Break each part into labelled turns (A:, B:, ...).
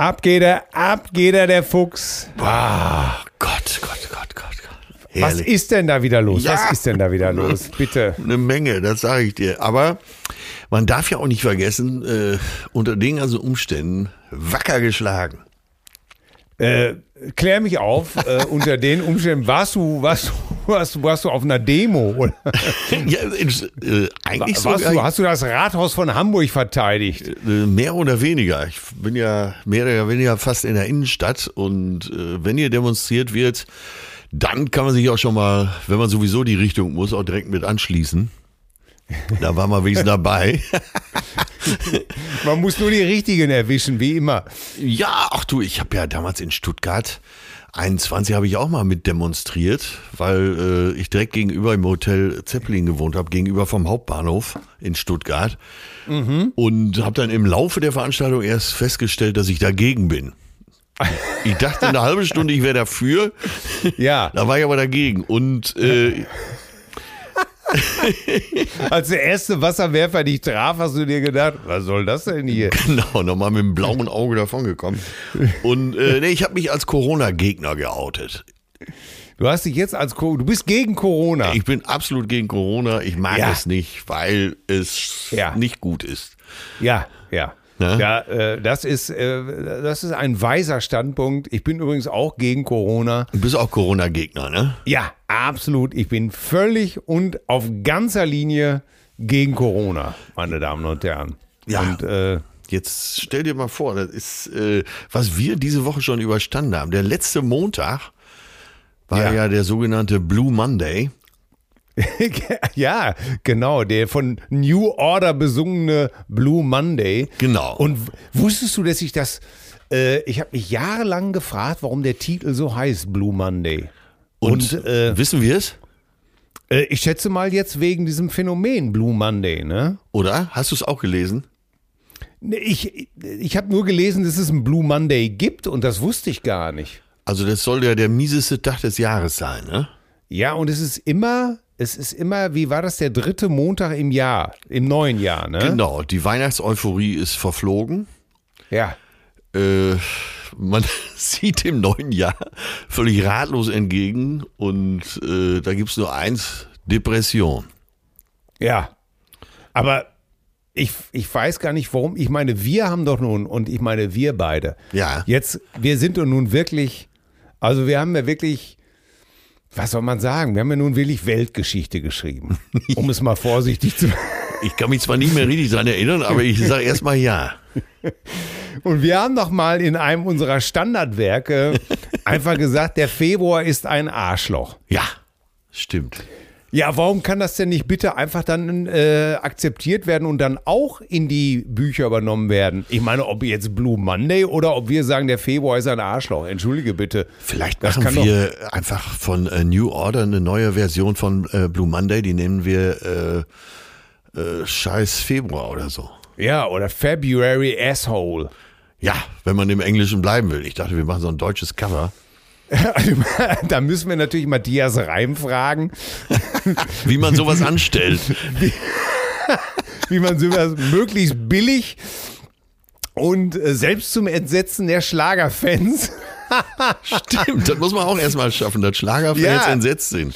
A: Ab geht er, ab geht er, der Fuchs.
B: Ah, Gott, Gott, Gott, Gott, Gott.
A: Was ist denn da wieder los? Ja. Was ist denn da wieder los? Bitte.
B: Eine Menge, das sage ich dir. Aber man darf ja auch nicht vergessen, äh, unter den ganzen Umständen wacker geschlagen.
A: Äh, klär mich auf, äh, unter den Umständen, warst du, warst du, warst du, warst du auf einer Demo? Oder? ja, äh, eigentlich so. Du, hast du das Rathaus von Hamburg verteidigt?
B: Äh, mehr oder weniger. Ich bin ja mehr oder weniger fast in der Innenstadt und äh, wenn hier demonstriert wird, dann kann man sich auch schon mal, wenn man sowieso die Richtung muss, auch direkt mit anschließen. Da war man wenigstens dabei.
A: Man muss nur die richtigen erwischen, wie immer.
B: Ja, ach du, ich habe ja damals in Stuttgart 21 habe ich auch mal mit demonstriert, weil äh, ich direkt gegenüber im Hotel Zeppelin gewohnt habe, gegenüber vom Hauptbahnhof in Stuttgart. Mhm. Und habe dann im Laufe der Veranstaltung erst festgestellt, dass ich dagegen bin. Ich dachte eine halbe Stunde, ich wäre dafür. Ja. Da war ich aber dagegen. Und äh,
A: Als der erste Wasserwerfer dich traf, hast du dir gedacht, was soll das denn hier?
B: Genau, nochmal mit dem blauen Auge davongekommen. Und äh, nee, ich habe mich als Corona-Gegner geoutet.
A: Du hast dich jetzt als du bist gegen Corona.
B: Ich bin absolut gegen Corona. Ich mag ja. es nicht, weil es ja. nicht gut ist.
A: Ja, ja. Ne? Ja, äh, das ist äh, das ist ein weiser Standpunkt. Ich bin übrigens auch gegen Corona.
B: Du bist auch Corona-Gegner, ne?
A: Ja, absolut. Ich bin völlig und auf ganzer Linie gegen Corona, meine Damen und Herren.
B: Ja. Und äh, Jetzt stell dir mal vor, das ist, äh, was wir diese Woche schon überstanden haben. Der letzte Montag war ja, ja der sogenannte Blue Monday.
A: ja, genau, der von New Order besungene Blue Monday.
B: Genau.
A: Und wusstest du, dass ich das, äh, ich habe mich jahrelang gefragt, warum der Titel so heißt, Blue Monday.
B: Und, Und äh, wissen wir es?
A: Äh, ich schätze mal jetzt wegen diesem Phänomen Blue Monday, ne?
B: Oder? Hast du es auch gelesen?
A: Ich, ich habe nur gelesen, dass es einen Blue Monday gibt und das wusste ich gar nicht.
B: Also das soll ja der mieseste Tag des Jahres sein, ne?
A: Ja, und es ist immer es ist immer, wie war das, der dritte Montag im Jahr, im neuen Jahr, ne?
B: Genau, die Weihnachtseuphorie ist verflogen.
A: Ja.
B: Äh, man sieht dem neuen Jahr völlig ratlos entgegen und äh, da gibt es nur eins, Depression.
A: Ja, aber ich, ich weiß gar nicht warum. Ich meine, wir haben doch nun, und ich meine, wir beide.
B: Ja.
A: Jetzt, wir sind doch nun wirklich, also wir haben ja wirklich was soll man sagen? Wir haben ja nun wirklich Weltgeschichte geschrieben, um es mal vorsichtig zu.
B: Ich kann mich zwar nicht mehr richtig daran erinnern, aber ich sage erstmal ja.
A: Und wir haben doch mal in einem unserer Standardwerke einfach gesagt, der Februar ist ein Arschloch.
B: Ja, stimmt.
A: Ja, warum kann das denn nicht bitte einfach dann äh, akzeptiert werden und dann auch in die Bücher übernommen werden? Ich meine, ob jetzt Blue Monday oder ob wir sagen, der Februar ist ein Arschloch. Entschuldige bitte.
B: Vielleicht
A: Das
B: machen wir einfach von äh, New Order eine neue Version von äh, Blue Monday, die nennen wir äh, äh, Scheiß Februar oder so.
A: Ja, oder February Asshole.
B: Ja, wenn man im Englischen bleiben will. Ich dachte, wir machen so ein deutsches Cover.
A: da müssen wir natürlich Matthias Reim fragen,
B: Wie man sowas anstellt.
A: wie man sowas möglichst billig und äh, selbst zum Entsetzen der Schlagerfans.
B: Stimmt, das muss man auch erstmal schaffen, dass Schlagerfans
A: Ja.
B: entsetzt sind.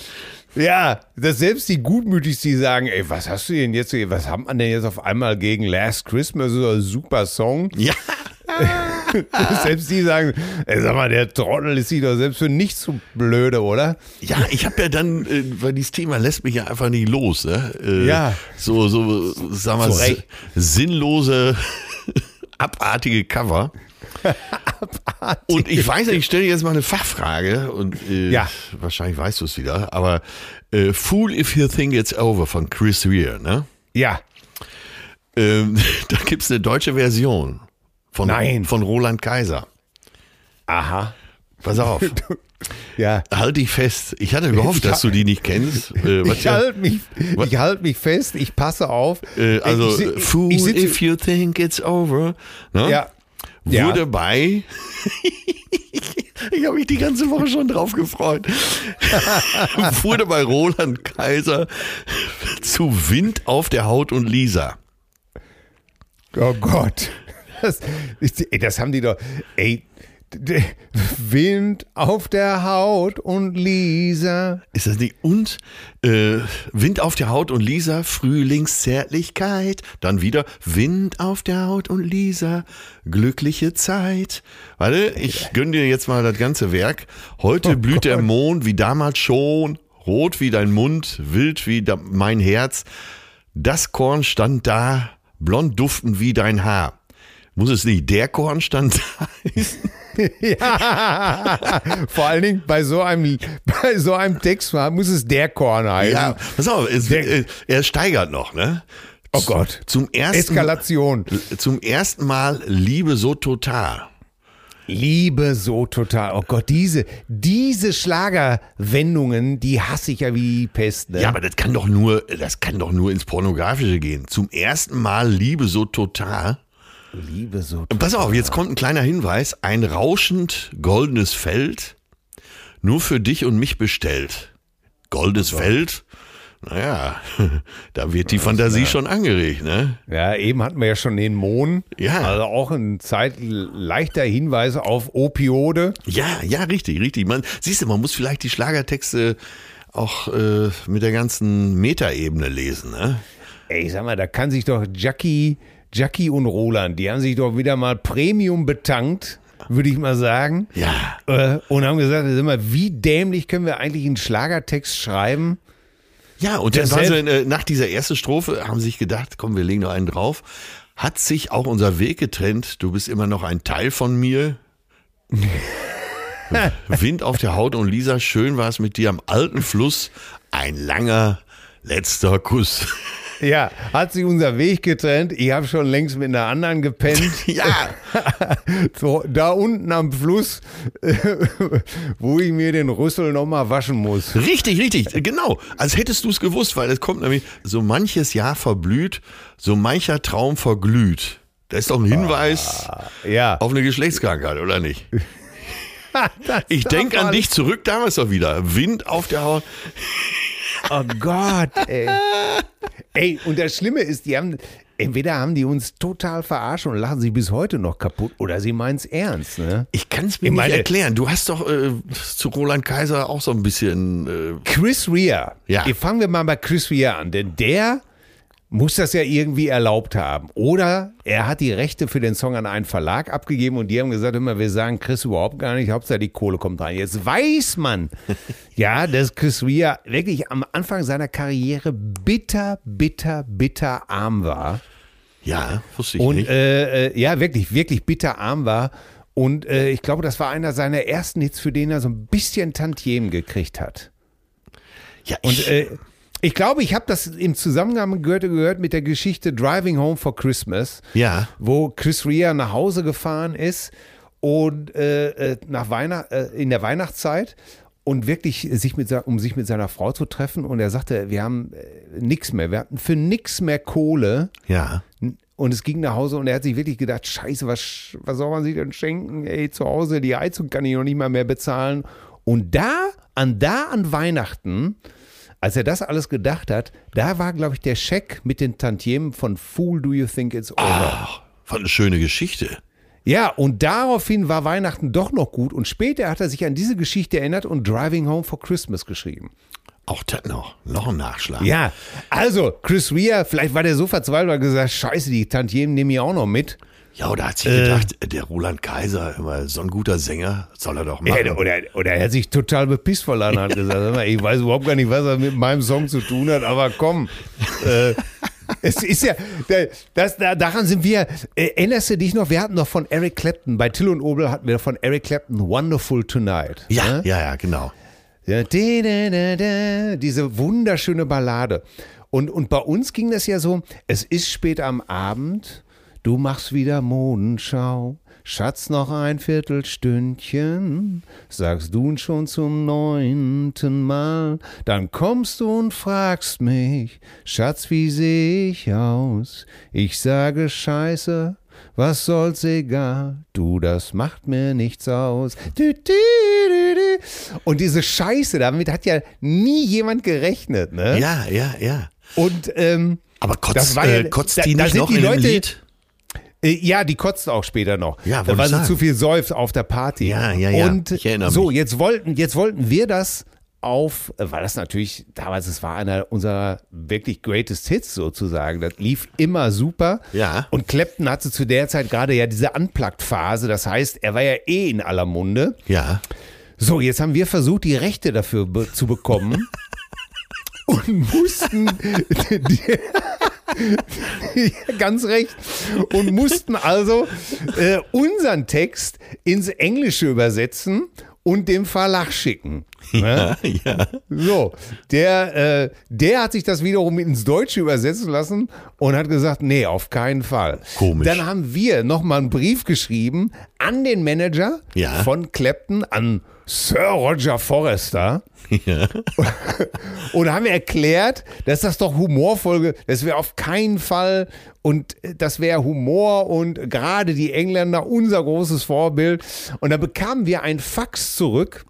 A: Ja, dass selbst die Gutmütigsten die sagen, ey, was hast du denn jetzt, was hat man denn jetzt auf einmal gegen Last Christmas, so ein super Song?
B: Ja,
A: selbst die sagen, ey, sag mal, der Trottel ist sich doch selbst für nichts zu blöde, oder?
B: ja, ich habe ja dann, äh, weil dieses Thema lässt mich ja einfach nicht los. Ne? Äh,
A: Ja.
B: So, so, sag mal, sinnlose, abartige Cover. Und ich weiß nicht, ich stelle dir jetzt mal eine Fachfrage und äh,
A: Ja.
B: wahrscheinlich weißt du es wieder, aber äh, Fool If You Think It's Over von Chris Rea, ne?
A: Ja,
B: Ähm, da gibt's eine deutsche Version von,
A: Nein.
B: von Roland Kaiser.
A: aha.
B: Pass auf,
A: Ja.
B: halt dich fest. Ich hatte gehofft, dass du die nicht kennst. Äh,
A: Ich
B: ja-
A: halte mich, ich halt mich fest, ich passe auf.
B: äh, also,
A: ich, si-
B: Fool
A: ich
B: If You Think It's Over. Ne?
A: ja, ja.
B: Wurde bei. ich habe mich die ganze Woche schon drauf gefreut. wurde bei Roland Kaiser zu Wind auf der Haut und Lisa.
A: Oh Gott. Das, ey, das haben die doch. Ey, Wind auf der Haut und Lisa.
B: Ist das nicht? Und äh, Wind auf der Haut und Lisa, Frühlingszärtlichkeit. Dann wieder Wind auf der Haut und Lisa, glückliche Zeit. Warte, ich gönn dir jetzt mal das ganze Werk. Heute blüht der Mond wie damals schon, rot wie dein Mund, wild wie mein Herz. Das Korn stand da, blond duftend wie dein Haar. Muss es nicht der Korn stand da heißen?
A: Ja. Vor allen Dingen bei so einem, bei so einem Text muss es der Korn heißen.
B: Ja, pass auf, es,
A: Der-
B: äh, er steigert noch, ne?
A: Oh Gott.
B: Zum ersten
A: Eskalation.
B: Zum ersten Mal Liebe so total.
A: Liebe so total. Oh Gott, diese, diese Schlagerwendungen, die hasse ich ja wie Pest. Ne?
B: Ja, aber das kann doch nur, das kann doch nur ins Pornografische gehen. Zum ersten Mal Liebe so total.
A: Liebe so
B: Und pass auf, jetzt kommt ein kleiner Hinweis. Ein rauschend goldenes Feld, nur für dich und mich bestellt. Goldenes Feld? Naja, da wird die Fantasie schon angeregt, ne?
A: Ja, eben hatten wir ja schon den Mohn.
B: Ja.
A: Also auch ein Zeit leichter Hinweis auf Opiode.
B: Ja, ja, richtig, richtig. Man, siehst du, man muss vielleicht die Schlagertexte auch äh, mit der ganzen Metaebene lesen, ne?
A: Ey, ich sag mal, da kann sich doch Jackie, Jackie und Roland, die haben sich doch wieder mal Premium betankt, würde ich mal sagen.
B: Ja.
A: Äh, und haben gesagt, sag mal, wie dämlich können wir eigentlich einen Schlagertext schreiben?
B: Ja, und dann waren sie, äh, nach dieser ersten Strophe, haben sie sich gedacht, komm, wir legen noch einen drauf. Hat sich auch unser Weg getrennt, du bist immer noch ein Teil von mir. Wind auf der Haut und Lisa, schön war es mit dir am alten Fluss. Ein langer letzter Kuss.
A: Ja, hat sich unser Weg getrennt. Ich habe schon längst mit einer anderen gepennt.
B: ja,
A: So, da unten am Fluss, wo ich mir den Rüssel nochmal waschen muss.
B: richtig, richtig, genau. Als hättest du es gewusst, weil es kommt nämlich, so manches Jahr verblüht, so mancher Traum verglüht. Das ist doch ein Hinweis
A: Ja.
B: auf eine Geschlechtskrankheit, oder nicht? Ich denke an dich zurück damals doch wieder. Wind auf der Haut.
A: Oh Gott, ey. Ey, und das Schlimme ist, die haben, entweder haben die uns total verarscht und lachen sich bis heute noch kaputt oder sie meinen es ernst, ne?
B: Ich kann es mir
A: Ich
B: nicht
A: meine-
B: erklären. Du hast doch äh, zu Roland Kaiser auch so ein bisschen. Äh,
A: Chris Rea.
B: Ja.
A: Hier fangen wir mal bei Chris Rea an, denn der muss das ja irgendwie erlaubt haben. Oder er hat die Rechte für den Song an einen Verlag abgegeben und die haben gesagt, immer, wir sagen Chris überhaupt gar nicht, Hauptsache die Kohle kommt rein. Jetzt weiß man, ja, dass Chris Rea wirklich am Anfang seiner Karriere bitter, bitter, bitter arm war.
B: ja, wusste ich
A: Und
B: nicht.
A: äh, äh, ja, wirklich, wirklich bitter arm war. Und äh, ich glaube, das war einer seiner ersten Hits, für den er so ein bisschen Tantiemen gekriegt hat.
B: ja,
A: Und
B: ich,
A: äh, Ich glaube, ich habe das im Zusammenhang gehört, gehört mit der Geschichte Driving Home for Christmas,
B: Ja.
A: wo Chris Rea nach Hause gefahren ist und äh, äh, nach Weihnacht, äh, in der Weihnachtszeit und wirklich sich mit, um sich mit seiner Frau zu treffen und er sagte, wir haben äh, nichts mehr, wir hatten für nichts mehr Kohle
B: Ja.
A: und es ging nach Hause und er hat sich wirklich gedacht, scheiße, was, was soll man sich denn schenken? Ey, zu Hause, die Heizung kann ich noch nicht mal mehr bezahlen. Und da, an da an Weihnachten, als er das alles gedacht hat, da war, glaube ich, der Scheck mit den Tantiemen von Fool Do You Think It's Over.
B: Ach, was eine schöne Geschichte.
A: Ja, und daraufhin war Weihnachten doch noch gut. Und später hat er sich an diese Geschichte erinnert und Driving Home for Christmas geschrieben.
B: Auch das noch. Noch ein Nachschlag.
A: Ja, also Chris Rea, vielleicht war der so verzweifelt, weil gesagt, scheiße, die Tantiemen nehme ich auch noch mit.
B: Ja, oder hat sich
A: Äh.
B: gedacht, der Roland Kaiser, immer so ein guter Sänger, soll er doch machen.
A: Ja, oder, oder er hat sich total bepisst verlassen und hat gesagt, ich weiß überhaupt gar nicht, was er mit meinem Song zu tun hat, aber komm. Äh, es ist ja, da- das, da, daran sind wir, äh, erinnerst du dich noch, wir hatten noch von Eric Clapton, bei Till und Obel hatten wir von Eric Clapton Wonderful Tonight.
B: ja,
A: ne?
B: ja, ja, genau.
A: Ja, di- da, da, diese wunderschöne Ballade. Und, und bei uns ging das ja so, es ist spät am Abend, du machst wieder Modenschau, Schatz noch ein Viertelstündchen, sagst du schon zum neunten Mal, dann kommst du und fragst mich, Schatz, wie sehe ich aus? Ich sage Scheiße, was soll's egal, du, das macht mir nichts aus. Und diese Scheiße, damit hat ja nie jemand gerechnet, ne?
B: Ja, ja, ja.
A: Und ähm,
B: Aber
A: Das
B: kotzt,
A: war ja-
B: äh, kotzt
A: da-
B: die
A: da
B: nicht
A: sind
B: noch
A: die Leute-
B: Lied?
A: Ja, die kotzt auch später noch,
B: Ja,
A: weil sie zu viel säuft auf der Party.
B: Ja, ja, ja.
A: Und
B: Ich erinnere
A: so,
B: mich.
A: jetzt wollten, jetzt wollten wir das auf, äh, weil das natürlich damals, es war einer unserer wirklich greatest Hits sozusagen. Das lief immer super.
B: Ja.
A: Und Clapton hatte zu der Zeit gerade ja diese Unplugged-Phase. Das heißt, er war ja eh in aller Munde.
B: Ja.
A: So, jetzt haben wir versucht, die Rechte dafür be zu bekommen. und mussten ganz recht und mussten also äh, unseren Text ins Englische übersetzen und dem Verlag schicken. Ne?
B: ja.
A: So, der, äh, der hat sich das wiederum ins Deutsche übersetzen lassen und hat gesagt, nee, auf keinen Fall.
B: Komisch.
A: Dann haben wir nochmal einen Brief geschrieben an den Manager
B: Ja.
A: von Clapton, an Sir Roger Forrester.
B: ja.
A: Und haben erklärt, dass das doch humorvoll, das wäre auf keinen Fall und das wäre Humor und gerade die Engländer unser großes Vorbild. Und da bekamen wir ein Fax zurück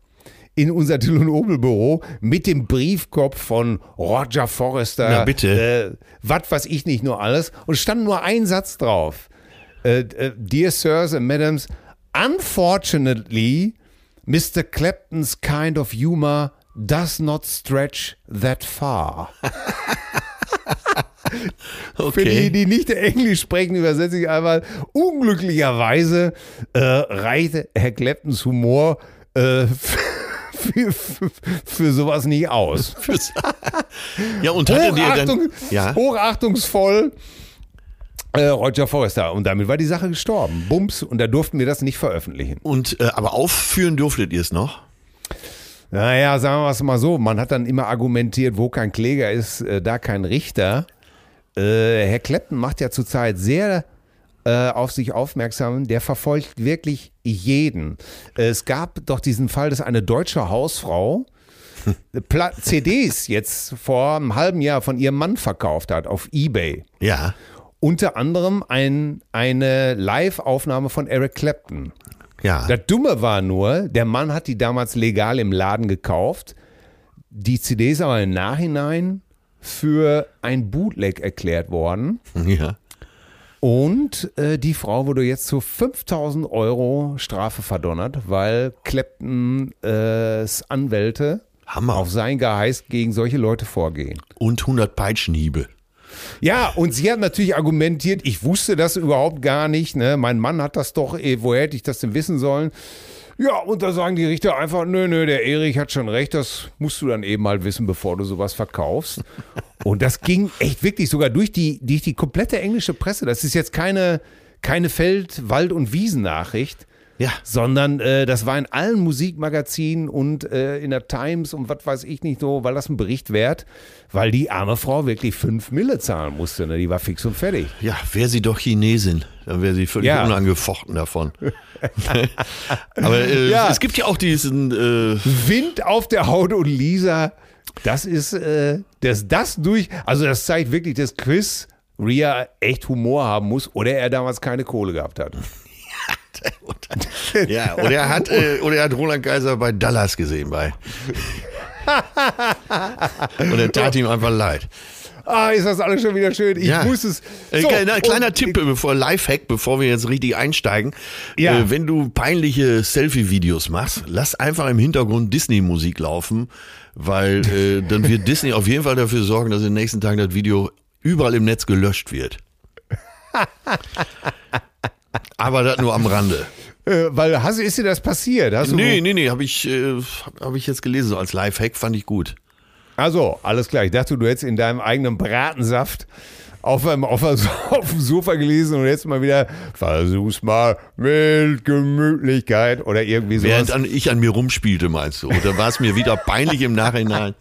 A: in unser Till und Obel Büro mit dem Briefkopf von Roger Forrester.
B: Na, bitte.
A: Äh, was weiß ich nicht nur alles. Und stand nur ein Satz drauf. Äh, äh, Dear Sirs and Madams, unfortunately, Mr. Clapton's kind of humor does not stretch that far. Für die,
B: Okay.
A: die nicht Englisch sprechen, übersetze ich einmal. Unglücklicherweise äh, reichte Herr Claptons Humor äh, für, für, für sowas nicht aus.
B: Ja, und
A: Hochachtung,
B: dann. Ja.
A: Hochachtungsvoll. Äh, Roger Forrester. Und damit war die Sache gestorben. Bums. Und da durften wir das nicht veröffentlichen.
B: Und, äh, aber aufführen durftet ihr es noch?
A: Naja, sagen wir es mal so. Man hat dann immer argumentiert, wo kein Kläger ist, äh, da kein Richter. Äh, Herr Clapton macht ja zurzeit sehr äh, auf sich aufmerksam. Der verfolgt wirklich jeden. Äh, es gab doch diesen Fall, dass eine deutsche Hausfrau CDs jetzt vor einem halben Jahr von ihrem Mann verkauft hat auf Ebay.
B: Ja.
A: Unter anderem ein, eine Live-Aufnahme von Eric Clapton.
B: Ja.
A: Das Dumme war nur, der Mann hat die damals legal im Laden gekauft. Die CD ist aber im Nachhinein für ein Bootleg erklärt worden.
B: ja.
A: Und äh, die Frau wurde jetzt zu 5000 Euro Strafe verdonnert, weil Claptons Anwälte
B: Hammer.
A: auf sein Geheiß gegen solche Leute vorgehen.
B: Und 100 Peitschenhiebe.
A: Ja, und sie hat natürlich argumentiert, ich wusste das überhaupt gar nicht. Ne? Mein Mann hat das doch, eh, woher hätte ich das denn wissen sollen? Ja, und da sagen die Richter einfach, nö, nö, der Erich hat schon recht, das musst du dann eben mal wissen, bevor du sowas verkaufst. Und das ging echt wirklich sogar durch die, durch die komplette englische Presse. Das ist jetzt keine, keine Feld-, Wald- und Wiesennachricht,
B: Ja.
A: sondern äh, das war in allen Musikmagazinen und äh, in der Times und was weiß ich nicht so, weil das ein Bericht wert, weil die arme Frau wirklich fünf Mille zahlen musste. Ne? Die war fix und fertig.
B: Ja, wäre sie doch Chinesin, dann wäre sie völlig
A: Ja.
B: unangefochten davon. Aber äh,
A: Ja.
B: es gibt ja auch diesen, äh,
A: Wind auf der Haut und Lisa, das ist, äh, dass das durch, also das zeigt wirklich, dass Chris Ria echt Humor haben muss oder er damals keine Kohle gehabt hat.
B: Ja, oder er hat, äh, oder er hat Roland Kaiser bei Dallas gesehen bei. Und er tat ihm einfach leid.
A: Ah, ist das alles schon wieder schön. Ich
B: Ja.
A: muss es.
B: Äh,
A: So,
B: kleiner kleiner Tipp, bevor Lifehack, bevor wir jetzt richtig einsteigen.
A: Ja.
B: Äh, wenn du peinliche Selfie-Videos machst, lass einfach im Hintergrund Disney-Musik laufen, weil äh, dann wird Disney auf jeden Fall dafür sorgen, dass in den nächsten Tagen das Video überall im Netz gelöscht wird. Aber das nur am Rande.
A: Äh, weil, hast, ist dir das passiert? Hast
B: Nee, nee, nee, habe ich, äh, hab ich jetzt gelesen, so als Lifehack, fand ich gut.
A: Also, alles klar. Ich dachte, du hättest in deinem eigenen Bratensaft auf dem, auf, auf dem Sofa gelesen und jetzt mal wieder versuch's mal mit Gemütlichkeit oder irgendwie sowas.
B: Während an, ich an mir rumspielte, meinst du? Oder war es mir wieder peinlich im Nachhinein?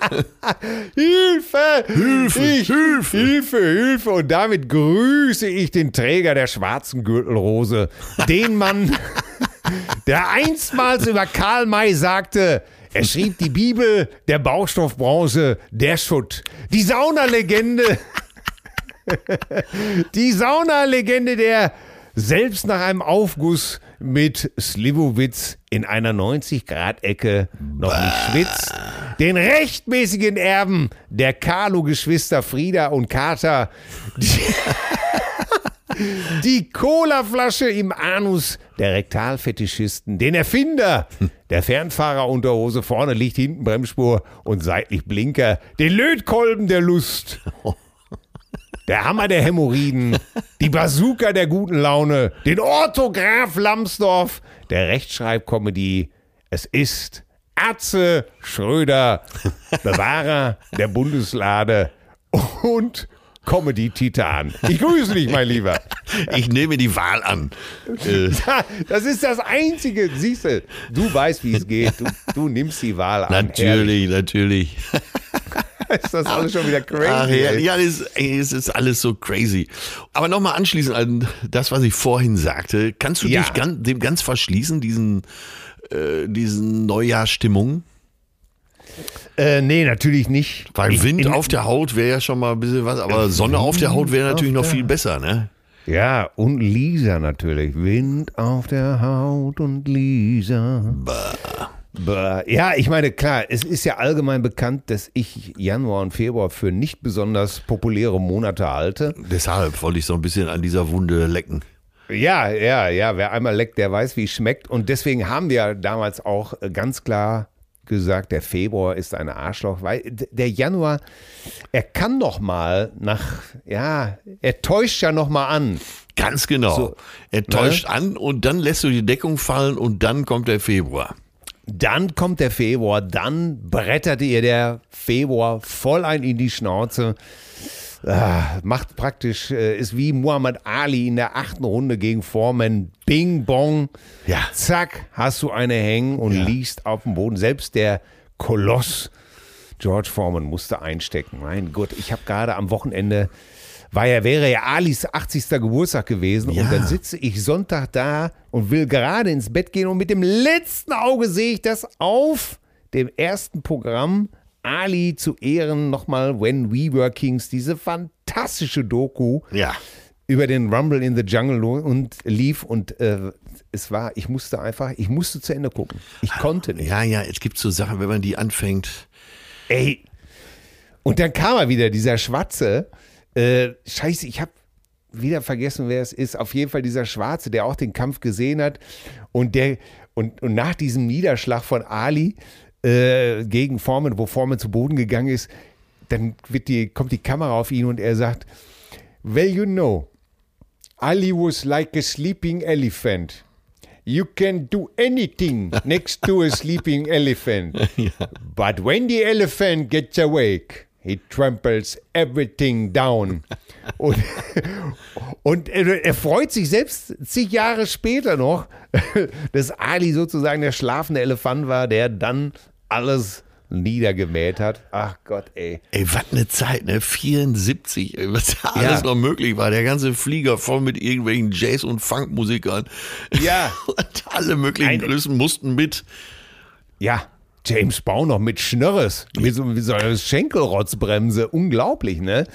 A: Hilfe!
B: Hilfe,
A: Ich,
B: Hilfe.
A: Hilfe! Hilfe! Und damit grüße ich den Träger der schwarzen Gürtelrose, den Mann, der einstmals über Karl May sagte, er schrieb die Bibel der Baustoffbranche, der Schutt. Die Saunalegende, die Saunalegende, der selbst nach einem Aufguss mit Slivovitz in einer 90-Grad-Ecke noch nicht schwitzt, den rechtmäßigen Erben der Carlo-Geschwister Frieda und Kater, die, die Colaflasche im Anus der Rektalfetischisten, den Erfinder der Fernfahrerunterhose, vorne liegt hinten Bremsspur und seitlich Blinker, den Lötkolben der Lust, der Hammer der Hämorrhoiden, die Bazooka der guten Laune, den Orthograph Lambsdorff, der Rechtschreibkomödie. Es ist Atze Schröder, Bewahrer der Bundeslade und Comedy-Titan. Ich grüße dich, mein Lieber.
B: Ich nehme die Wahl an. Äh,
A: Das ist das Einzige. Siehst du, du weißt, wie es geht. Du, du nimmst die Wahl an.
B: natürlich, natürlich.
A: Ist das alles schon wieder crazy?
B: Ach, ja, ja es, es ist alles so crazy. Aber nochmal anschließend an das, was ich vorhin sagte. Kannst du
A: Ja.
B: dich ganz, dem ganz verschließen, diesen, äh, diesen Neujahrstimmungen?
A: Äh, nee, natürlich nicht.
B: Weil
A: Ich-
B: Wind
A: in-
B: auf der Haut wäre ja schon mal ein bisschen was, aber Sonne auf der Haut wäre natürlich noch viel besser, ne?
A: Ja, und Lisa natürlich. Wind auf der Haut und Lisa. Bah. Ja, ich meine, klar, es ist ja allgemein bekannt, dass ich Januar und Februar für nicht besonders populäre Monate halte.
B: Deshalb wollte ich so ein bisschen an dieser Wunde lecken.
A: Ja, ja, ja, wer einmal leckt, der weiß, wie es schmeckt. Und deswegen haben wir damals auch ganz klar gesagt, der Februar ist ein Arschloch, weil der Januar, er kann noch mal nach, ja, er täuscht ja noch mal an.
B: Ganz genau.
A: So, ne?
B: er täuscht an und dann lässt du die Deckung fallen und dann kommt der Februar.
A: Dann kommt der Februar, dann brettert ihr der Februar voll ein in die Schnauze. Ah, macht praktisch, äh, ist wie Muhammad Ali in der achten Runde gegen Foreman. Bing, bong.
B: Ja.
A: Zack, hast du eine hängen und liegst auf dem Boden. Selbst der Koloss George Foreman musste einstecken. Mein Gott, ich habe gerade am Wochenende, war ja, wäre ja Alis 80. Geburtstag gewesen
B: Ja.
A: und dann sitze ich Sonntag da und will gerade ins Bett gehen und mit dem letzten Auge sehe ich das auf dem ersten Programm Ali zu Ehren nochmal When We Were Kings, diese fantastische Doku
B: Ja.
A: über den Rumble in the Jungle und lief und äh, es war, ich musste einfach, ich musste zu Ende gucken. Ich konnte nicht.
B: Ja, ja, es gibt so Sachen, wenn man die anfängt.
A: Ey. Und dann kam er wieder, dieser Schwarze. Äh, scheiße, ich habe wieder vergessen, wer es ist. Auf jeden Fall dieser Schwarze, der auch den Kampf gesehen hat. Und, der, und, und nach diesem Niederschlag von Ali äh, gegen Foreman, wo Foreman zu Boden gegangen ist, dann die, kommt die Kamera auf ihn und er sagt, Well, you know, Ali was like a sleeping elephant. You can do anything next to a sleeping elephant. But when the elephant gets awake, He tramples everything down. Und, und er, freut sich selbst zig Jahre später noch, dass Ali sozusagen der schlafende Elefant war, der dann alles niedergemäht hat. Ach Gott, ey.
B: Ey, was eine Zeit, ne? 74, ey, was da
A: Ja.
B: alles noch möglich war. Der ganze Flieger voll mit irgendwelchen Jazz- und Funkmusikern.
A: Ja.
B: Und alle möglichen Größen mussten mit.
A: Ja, James Brown noch mit Schnörres, mit so, mit so einer Schenkelrotzbremse. Unglaublich, ne?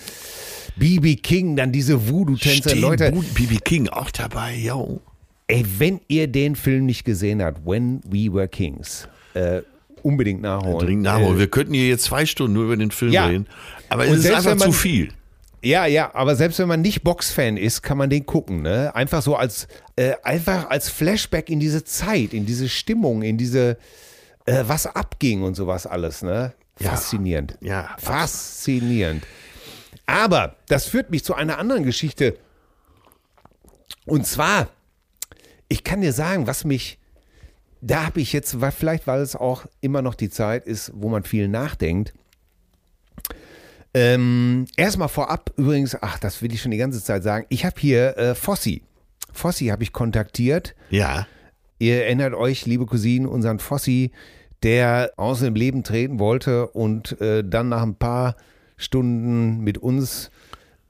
A: BB King, dann diese Voodoo-Tänzer. Leute,
B: BB King auch dabei, yo.
A: ey, wenn ihr den Film nicht gesehen habt, When We Were Kings, äh, unbedingt nachholen.
B: Dringend nachholen. Wir könnten hier jetzt zwei Stunden nur über den Film
A: Ja.
B: reden. Aber es ist einfach
A: man-
B: zu viel.
A: Ja, ja, aber selbst wenn man nicht Boxfan ist, kann man den gucken, ne? Einfach so als, äh, einfach als Flashback in diese Zeit, in diese Stimmung, in diese, äh, was abging und sowas alles, ne?
B: Ja.
A: Faszinierend.
B: Ja.
A: Faszinierend. Aber das führt mich zu einer anderen Geschichte. Und zwar, ich kann dir sagen, was mich, da habe ich jetzt, weil- vielleicht weil es auch immer noch die Zeit ist, wo man viel nachdenkt. Ähm, erstmal vorab übrigens, ach, das will ich schon die ganze Zeit sagen. Ich habe hier äh, Fossi. Fossi habe ich kontaktiert.
B: Ja.
A: Ihr erinnert euch, liebe Cousinen, unseren Fossi, der aus dem Leben treten wollte und äh, dann nach ein paar Stunden mit uns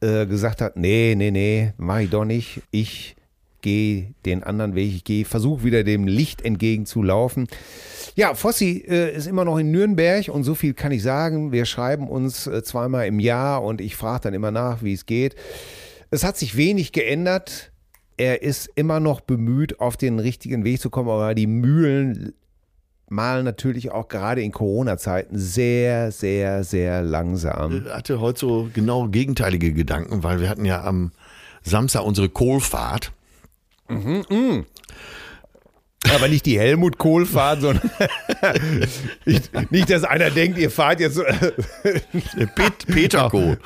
A: äh, gesagt hat, nee, nee, nee, mach ich doch nicht. Ich gehe den anderen Weg, ich gehe, versuche wieder dem Licht entgegenzulaufen. Ja, Fossi äh, ist immer noch in Nürnberg und so viel kann ich sagen. Wir schreiben uns äh, zweimal im Jahr und ich frage dann immer nach, wie es geht. Es hat sich wenig geändert. Er ist immer noch bemüht, auf den richtigen Weg zu kommen, aber die Mühlen malen natürlich auch gerade in Corona-Zeiten sehr, sehr, sehr langsam.
B: Ich hatte heute so genau gegenteilige Gedanken, weil wir hatten ja am Samstag unsere Kohlfahrt.
A: Aber nicht die Helmut Kohl-Fahrt, sondern nicht, nicht, dass einer denkt, ihr fahrt jetzt
B: Äh, Pet Peter Kohl.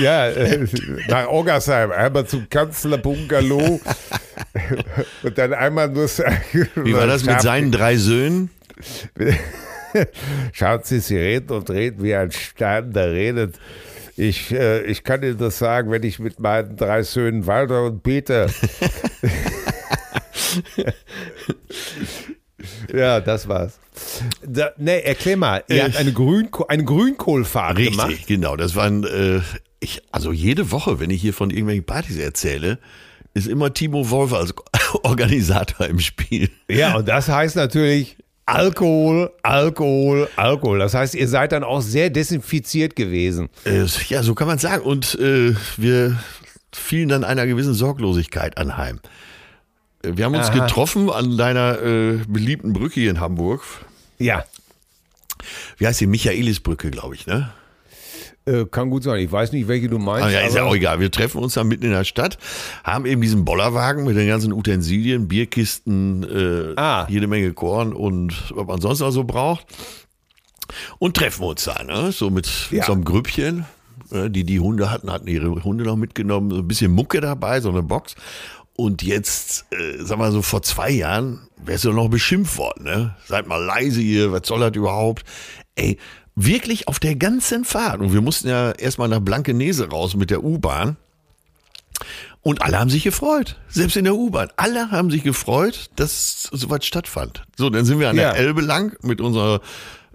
A: ja, äh, nach Oggersheim, einmal zum Kanzlerbungalow und dann einmal nur.
B: Wie war das mit seinen drei Söhnen?
A: Schaut sie, sie redet und redet wie ein Sterbender redet. Ich, äh, ich kann Ihnen das sagen, wenn ich mit meinen drei Söhnen Walter und Peter. ja, das war's. Da, nee, erklär mal, ihr habt eine, Grünko eine Grünkohlfahrt
B: Richtig,
A: gemacht.
B: genau. Das waren, äh, ich, also jede Woche, wenn ich hier von irgendwelchen Partys erzähle, ist immer Timo Wolf als Organisator im Spiel.
A: Ja, und das heißt natürlich Alkohol, Alkohol, Alkohol. Das heißt, ihr seid dann auch sehr desinfiziert gewesen.
B: Äh, ja, so kann man sagen. Und äh, wir fielen dann einer gewissen Sorglosigkeit anheim. Wir haben uns
A: Aha.
B: getroffen an deiner äh, beliebten Brücke hier in Hamburg.
A: Ja,
B: Wie heißt die? Michaelisbrücke, glaube ich, ne?
A: äh, kann gut sein. Ich weiß nicht, welche du meinst.
B: Ah, ja, ist ja auch egal. Wir treffen uns dann mitten in der Stadt, haben eben diesen Bollerwagen mit den ganzen Utensilien, Bierkisten, äh,
A: Ah.
B: jede Menge Korn und was man sonst noch so braucht. Und treffen uns da, ne? So mit,
A: Ja.
B: so einem Grüppchen. äh, Die die Hunde hatten, hatten ihre Hunde noch mitgenommen, so ein bisschen Mucke dabei, so eine Box. Und jetzt, äh, sag mal so, vor zwei Jahren wärst du noch beschimpft worden, ne? Seid mal leise hier, was soll das überhaupt? Ey, wirklich auf der ganzen Fahrt. Und wir mussten ja erstmal nach Blankenese raus mit der U-Bahn. Und alle haben sich gefreut. Selbst in der U-Bahn. Alle haben sich gefreut, dass sowas stattfand. So, dann sind wir an
A: Ja.
B: der Elbe lang mit unserer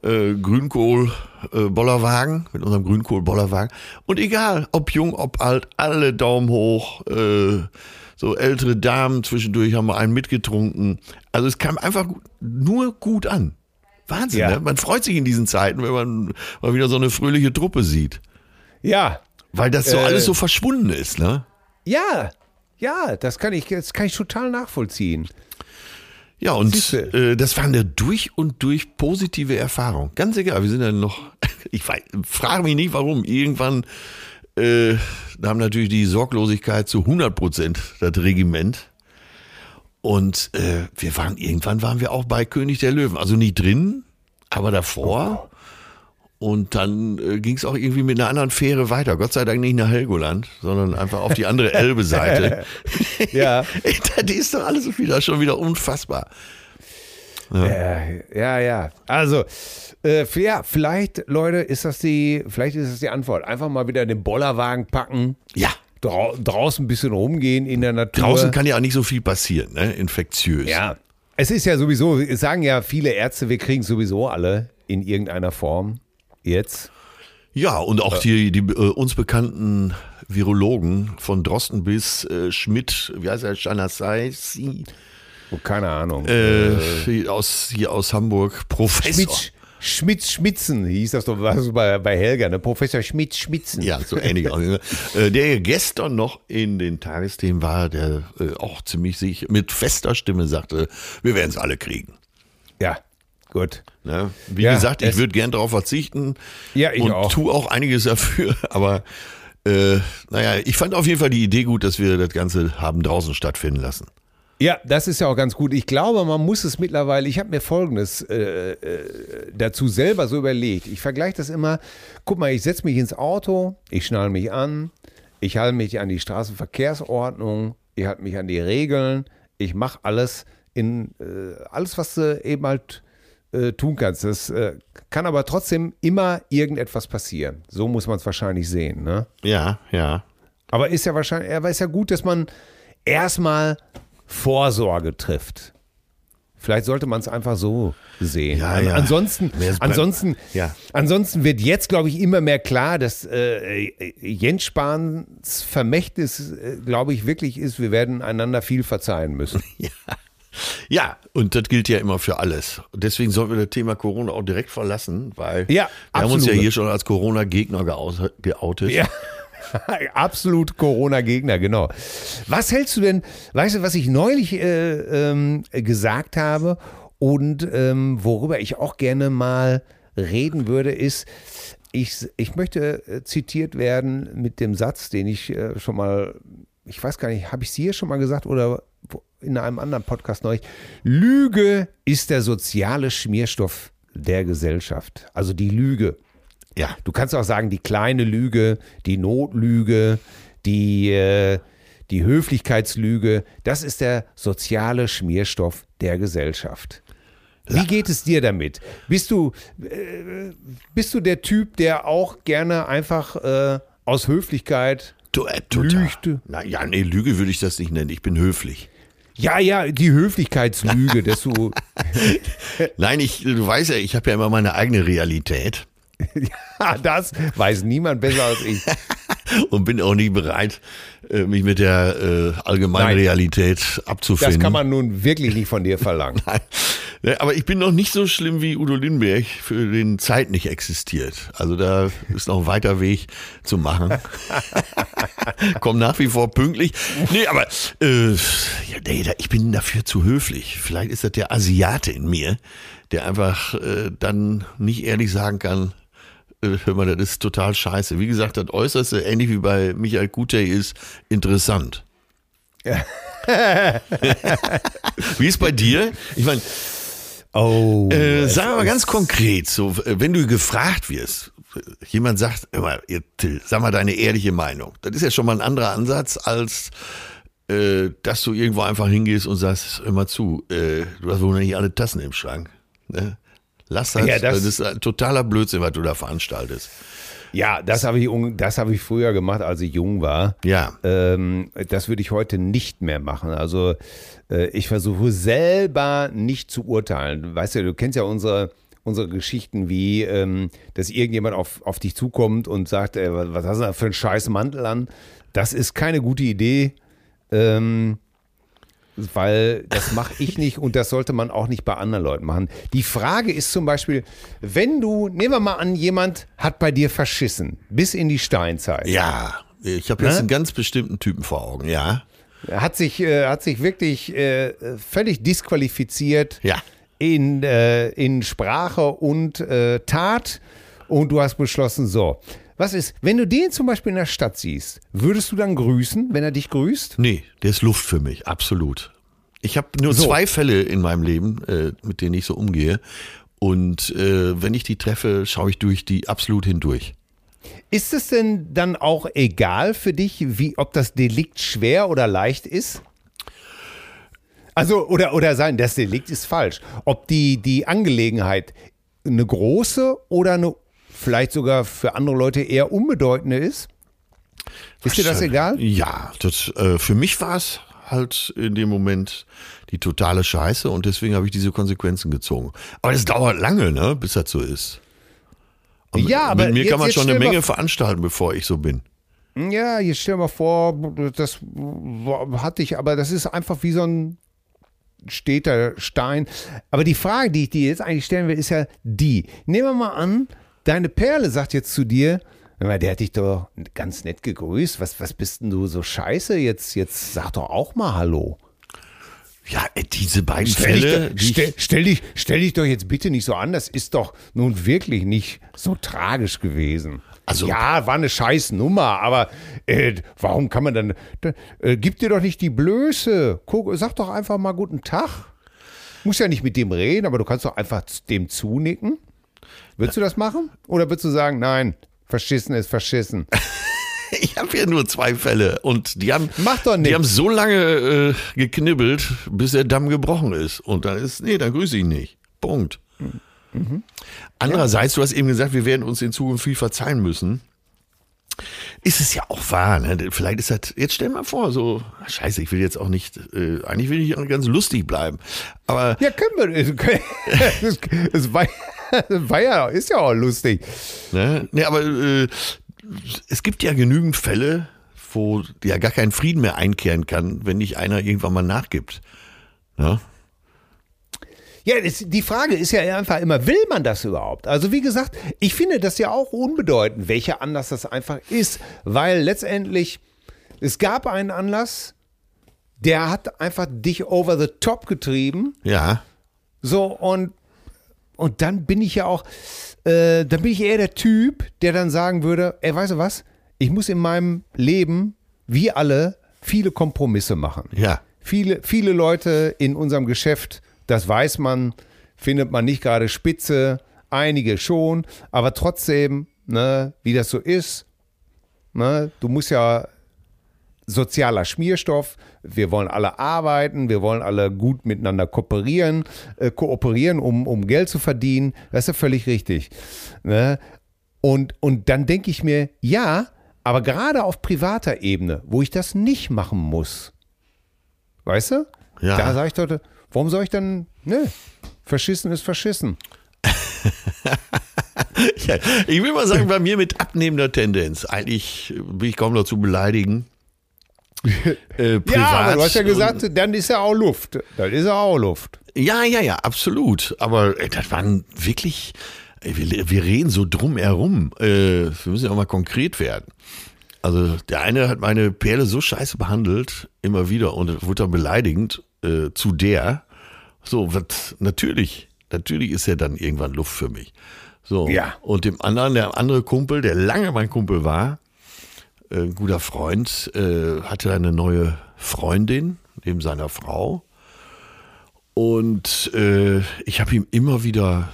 B: äh, Grünkohl-Bollerwagen, mit unserem Grünkohl-Bollerwagen. Und egal, ob jung, ob alt, alle Daumen hoch, äh, so ältere Damen zwischendurch haben wir einen mitgetrunken. Also es kam einfach nur gut an. Wahnsinn,
A: Ja.
B: ne? Man freut sich in diesen Zeiten, wenn man mal wieder so eine fröhliche Truppe sieht.
A: Ja,
B: Weil das so
A: Äh.
B: alles so verschwunden ist, ne?
A: ja, ja, das kann ich, das kann ich total nachvollziehen.
B: Ja, und äh, das war eine durch und durch positive Erfahrung. Ganz egal, wir sind dann noch, ich weiß, frage mich nicht warum, irgendwann äh, da haben natürlich die Sorglosigkeit zu 100 Prozent das Regiment. Und äh, wir waren, irgendwann waren wir auch bei König der Löwen. Also nicht drin, aber davor. Und dann äh, ging es auch irgendwie mit einer anderen Fähre weiter. Gott sei Dank nicht nach Helgoland, sondern einfach auf die andere Elbe-Seite.
A: Ja.
B: Das ist doch alles wieder schon wieder unfassbar.
A: Ja, ja. ja. Also, äh, ja, vielleicht, Leute, ist das die, vielleicht ist das die Antwort. Einfach mal wieder den Bollerwagen packen.
B: Ja.
A: Drau draußen ein bisschen rumgehen in der Natur.
B: Draußen kann ja auch nicht so viel passieren, ne? Infektiös.
A: Ja. Es ist ja sowieso, es sagen ja viele Ärzte, wir kriegen sowieso alle in irgendeiner Form jetzt.
B: Ja, und auch die, die äh, uns bekannten Virologen von Drosten bis äh, Schmidt, wie heißt er, Schanasaisi,
A: Oh, keine Ahnung.
B: äh, aus, hier aus Hamburg, Professor.
A: Schmitz, Schmitz Schmitzen hieß das doch was bei, bei Helga, ne? Professor Schmitz Schmitzen.
B: Ja, so ähnlich. auch, ne? äh, der gestern noch in den Tagesthemen war, der äh, auch ziemlich sich mit fester Stimme sagte, wir werden es alle kriegen.
A: Ja, gut.
B: Ne? Wie
A: Ja,
B: gesagt, ich würde gern darauf verzichten
A: Ja, ich
B: und
A: auch.
B: tue auch einiges dafür, aber äh, naja, ich fand auf jeden Fall die Idee gut, dass wir das Ganze haben draußen stattfinden lassen.
A: Ja, das ist ja auch ganz gut. Ich glaube, man muss es mittlerweile, ich habe mir Folgendes äh, äh, dazu selber so überlegt. Ich vergleiche das immer, guck mal, ich setze mich ins Auto, ich schnall mich an, ich halte mich an die Straßenverkehrsordnung, ich halte mich an die Regeln, ich mache alles in, äh, alles, was du eben halt äh, tun kannst. Das äh, kann aber trotzdem immer irgendetwas passieren. So muss man es wahrscheinlich sehen, ne?
B: Ja, ja.
A: Aber ist ja wahrscheinlich, aber ist ja gut, dass man erstmal Vorsorge trifft. Vielleicht sollte man es einfach so sehen.
B: Ja,
A: An,
B: ja.
A: Ansonsten, ansonsten,
B: Ja.
A: ansonsten wird jetzt, glaube ich, immer mehr klar, dass äh, Jens Spahns Vermächtnis, äh, glaube ich, wirklich ist, wir werden einander viel verzeihen müssen.
B: Ja, und das gilt ja immer für alles. Deswegen sollten wir das Thema Corona auch direkt verlassen, weil
A: Ja,
B: wir haben uns ja
A: absolut.
B: hier schon als Corona-Gegner geoutet.
A: Ja. Absolut Corona-Gegner, genau. Was hältst du denn, weißt du, was ich neulich äh, ähm, gesagt habe und ähm, worüber ich auch gerne mal reden würde, ist, ich, ich möchte äh, zitiert werden mit dem Satz, den ich äh, schon mal, ich weiß gar nicht, habe ich es hier schon mal gesagt oder in einem anderen Podcast neulich? Lüge ist der soziale Schmierstoff der Gesellschaft. Also die Lüge.
B: Ja.
A: Du kannst auch sagen, die kleine Lüge, die Notlüge, die, äh, die Höflichkeitslüge, das ist der soziale Schmierstoff der Gesellschaft. Wie geht es dir damit? Bist du, äh, bist du der Typ, der auch gerne einfach äh, aus Höflichkeit,
B: Du, äh.
A: Lügte.
B: Na, ja, nee, Lüge würde ich das nicht nennen. Ich bin höflich.
A: ja, ja, die Höflichkeitslüge, dass du,
B: Nein, ich, du weißt ja, ich habe ja immer meine eigene Realität
A: ja, das weiß niemand besser als ich.
B: und bin auch nie bereit, äh, mich mit der äh, allgemeinen
A: Nein.
B: Realität abzufinden.
A: Das kann man nun wirklich nicht von dir verlangen.
B: Nein. Ne, Aber ich bin noch nicht so schlimm wie Udo Lindenberg, für den Zeit nicht existiert. Also da ist noch ein weiter Weg zu machen. Komm nach wie vor pünktlich. Nee, aber äh, ja, ich bin dafür zu höflich. Vielleicht ist das der Asiate in mir, der einfach äh, dann nicht ehrlich sagen kann, hör mal, das ist total scheiße. Wie gesagt, das Äußerste, ähnlich wie bei Michael Kutey, ist interessant. wie ist bei dir? Ich meine,
A: Oh.
B: äh, sag mal ganz konkret, so, wenn du gefragt wirst, jemand sagt, Till, sag mal deine ehrliche Meinung. Das ist ja schon mal ein anderer Ansatz, als äh, dass du irgendwo einfach hingehst und sagst, hör mal zu, äh, du hast wohl nicht alle Tassen im Schrank. Ne? Lass das,
A: Ja,
B: das,
A: das-
B: ist ein totaler Blödsinn, was du da veranstaltest.
A: Ja, das habe ich, das habe ich früher gemacht, als ich jung war.
B: Ja.
A: Ähm, das würde ich heute nicht mehr machen. Also äh, ich versuche selber nicht zu urteilen. Weißt du, du kennst ja unsere, unsere Geschichten, wie ähm, dass irgendjemand auf, auf dich zukommt und sagt, äh, was was hast du da für einen scheiß Mantel an? Das ist keine gute Idee. Ähm, weil das mache ich nicht und das sollte man auch nicht bei anderen Leuten machen. Die Frage ist zum Beispiel, wenn du, nehmen wir mal an, jemand hat bei dir verschissen, bis in die Steinzeit.
B: Ja, ich habe jetzt
A: Ne?
B: einen ganz bestimmten Typen vor Augen, ja.
A: Er hat sich, äh, hat sich wirklich äh, völlig disqualifiziert
B: Ja.
A: in, äh, in Sprache und äh, Tat und du hast beschlossen, so, was ist, wenn du den zum Beispiel in der Stadt siehst, würdest du dann grüßen, wenn er dich grüßt?
B: Nee, der ist Luft für mich, absolut. Ich habe nur
A: So.
B: zwei Fälle in meinem Leben, äh, mit denen ich so umgehe. Und äh, wenn ich die treffe, schaue ich durch die absolut hindurch.
A: Ist es denn dann auch egal für dich, wie, ob das Delikt schwer oder leicht ist? Also, oder, oder sein, das Delikt ist falsch. Ob die, die Angelegenheit eine große oder eine vielleicht sogar für andere Leute eher unbedeutende ist? Ist dir das egal?
B: Ja, das, äh, für mich war es halt in dem Moment die totale Scheiße und deswegen habe ich diese Konsequenzen gezogen. Aber das dauert lange, ne, bis das so ist. Und
A: Ja, aber
B: mit mir
A: jetzt-
B: kann man schon eine Menge veranstalten, bevor ich so bin.
A: Ja, jetzt stell mal vor, das hatte ich, aber das ist einfach wie so ein steter Stein. Aber die Frage, die ich dir jetzt eigentlich stellen will, ist ja die. Nehmen wir mal an, deine Perle sagt jetzt zu dir, der hat dich doch ganz nett gegrüßt. Was, was bist denn du so scheiße? Jetzt, jetzt sag doch auch mal Hallo.
B: Ja, äh, diese beiden
A: Stell dich,
B: Fälle,
A: doch,
B: die ich-
A: stell, stell, dich, stell dich doch jetzt bitte nicht so an. Das ist doch nun wirklich nicht so tragisch gewesen.
B: Also-
A: ja, war eine scheiß Nummer, aber äh, warum kann man dann. Da, äh, gib dir doch nicht die Blöße. Guck, sag doch einfach mal guten Tag. Muss ja nicht mit dem reden, aber du kannst doch einfach dem zunicken. Würdest du das machen? Oder würdest du sagen, nein, verschissen ist verschissen?
B: Ich habe ja nur zwei Fälle und die haben,
A: Mach doch
B: die haben so lange äh, geknibbelt, bis der Damm gebrochen ist. Und dann ist, nee, dann grüße ich nicht. Punkt.
A: Mhm.
B: Andererseits, du hast eben gesagt, wir werden uns in Zukunft viel verzeihen müssen. Ist es ja auch wahr, ne? Vielleicht ist das, jetzt stell mal vor, so, scheiße, ich will jetzt auch nicht, äh, eigentlich will ich auch ganz lustig bleiben. Aber
A: Ja, können wir. Es, es, war, war ja, ist ja auch lustig.
B: Ne? Nee, aber äh, es gibt ja genügend Fälle, wo ja gar kein Frieden mehr einkehren kann, wenn nicht einer irgendwann mal nachgibt. Ne?
A: Ja, das, die Frage ist ja einfach immer, will man das überhaupt? Also wie gesagt, ich finde das ja auch unbedeutend, welcher Anlass das einfach ist, weil letztendlich es gab einen Anlass, der hat einfach dich over the top getrieben,
B: Ja,
A: so und und dann bin ich ja auch, äh, dann bin ich eher der Typ, der dann sagen würde, ey, weißt du was? Ich muss in meinem Leben, wie alle, viele Kompromisse machen.
B: ja.
A: Viele, viele Leute in unserem Geschäft, das weiß man, findet man nicht gerade spitze, einige schon, aber trotzdem, ne, wie das so ist, ne, du musst ja sozialer Schmierstoff, wir wollen alle arbeiten, wir wollen alle gut miteinander kooperieren, äh, kooperieren, um, um Geld zu verdienen, das ist ja völlig richtig. Ne? Und, und dann denke ich mir, ja, aber gerade auf privater Ebene, wo ich das nicht machen muss, weißt du?
B: Ja.
A: Da sage ich doch, warum soll ich dann, ne, verschissen ist verschissen.
B: ja. Ich will mal sagen, bei mir mit abnehmender Tendenz. Eigentlich bin ich kaum noch zu beleidigen. Äh,
A: ja, aber du hast ja gesagt, dann ist ja auch Luft. Dann ist ja auch Luft.
B: Ja, ja, ja, absolut. Aber äh, das waren wirklich, ey, wir, wir reden so drum herum. Äh, wir müssen ja auch mal konkret werden. Also der eine hat meine Perle so scheiße behandelt, immer wieder, und wurde dann beleidigend äh, zu der. So, was, natürlich, natürlich ist er dann irgendwann Luft für mich. So.
A: Ja.
B: Und dem anderen, der andere Kumpel, der lange mein Kumpel war, äh, ein guter Freund, äh, hatte eine neue Freundin, neben seiner Frau. Und äh, ich habe ihm immer wieder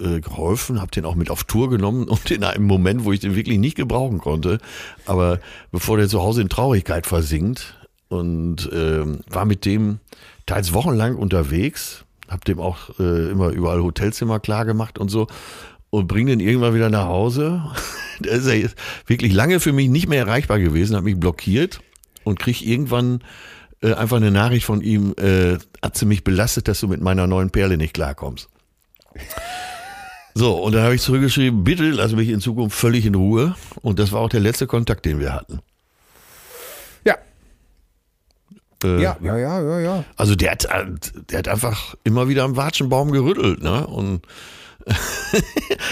B: äh, geholfen, habe den auch mit auf Tour genommen und in einem Moment, wo ich den wirklich nicht gebrauchen konnte, aber bevor der zu Hause in Traurigkeit versinkt und ähm, war mit dem teils wochenlang unterwegs, habe dem auch äh, immer überall Hotelzimmer klar gemacht und so und bring den irgendwann wieder nach Hause. Der ist ja wirklich lange für mich nicht mehr erreichbar gewesen, hat mich blockiert und krieg irgendwann äh, einfach eine Nachricht von ihm, äh, hat sie mich belastet, dass du mit meiner neuen Perle nicht klarkommst. So, und dann habe ich zurückgeschrieben, bitte lass mich in Zukunft völlig in Ruhe. Und das war auch der letzte Kontakt, den wir hatten.
A: Ja.
B: Äh,
A: Ja, ja, ja, ja, ja.
B: Also der hat, äh, der hat einfach immer wieder am Watschenbaum gerüttelt, ne? Und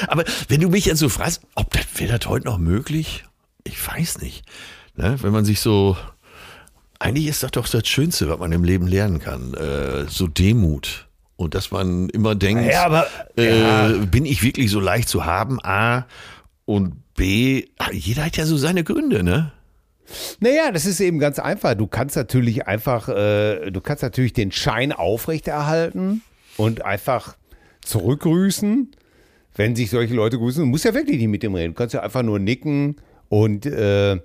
B: aber wenn du mich jetzt so fragst, ob das wäre das heute noch möglich? Ich weiß nicht. Ne? Wenn man sich so, eigentlich ist das doch das Schönste, was man im Leben lernen kann. Äh, so Demut. Und dass man immer denkt,
A: Ja, aber-
B: äh,
A: ja.
B: bin ich wirklich so leicht zu haben? A und B, jeder hat ja so seine Gründe, ne?
A: Naja, das ist eben ganz einfach. Du kannst natürlich einfach, äh, du kannst natürlich den Schein aufrechterhalten und einfach zurückgrüßen, wenn sich solche Leute grüßen. Du musst ja wirklich nicht mit dem reden. Du kannst ja einfach nur nicken und, äh,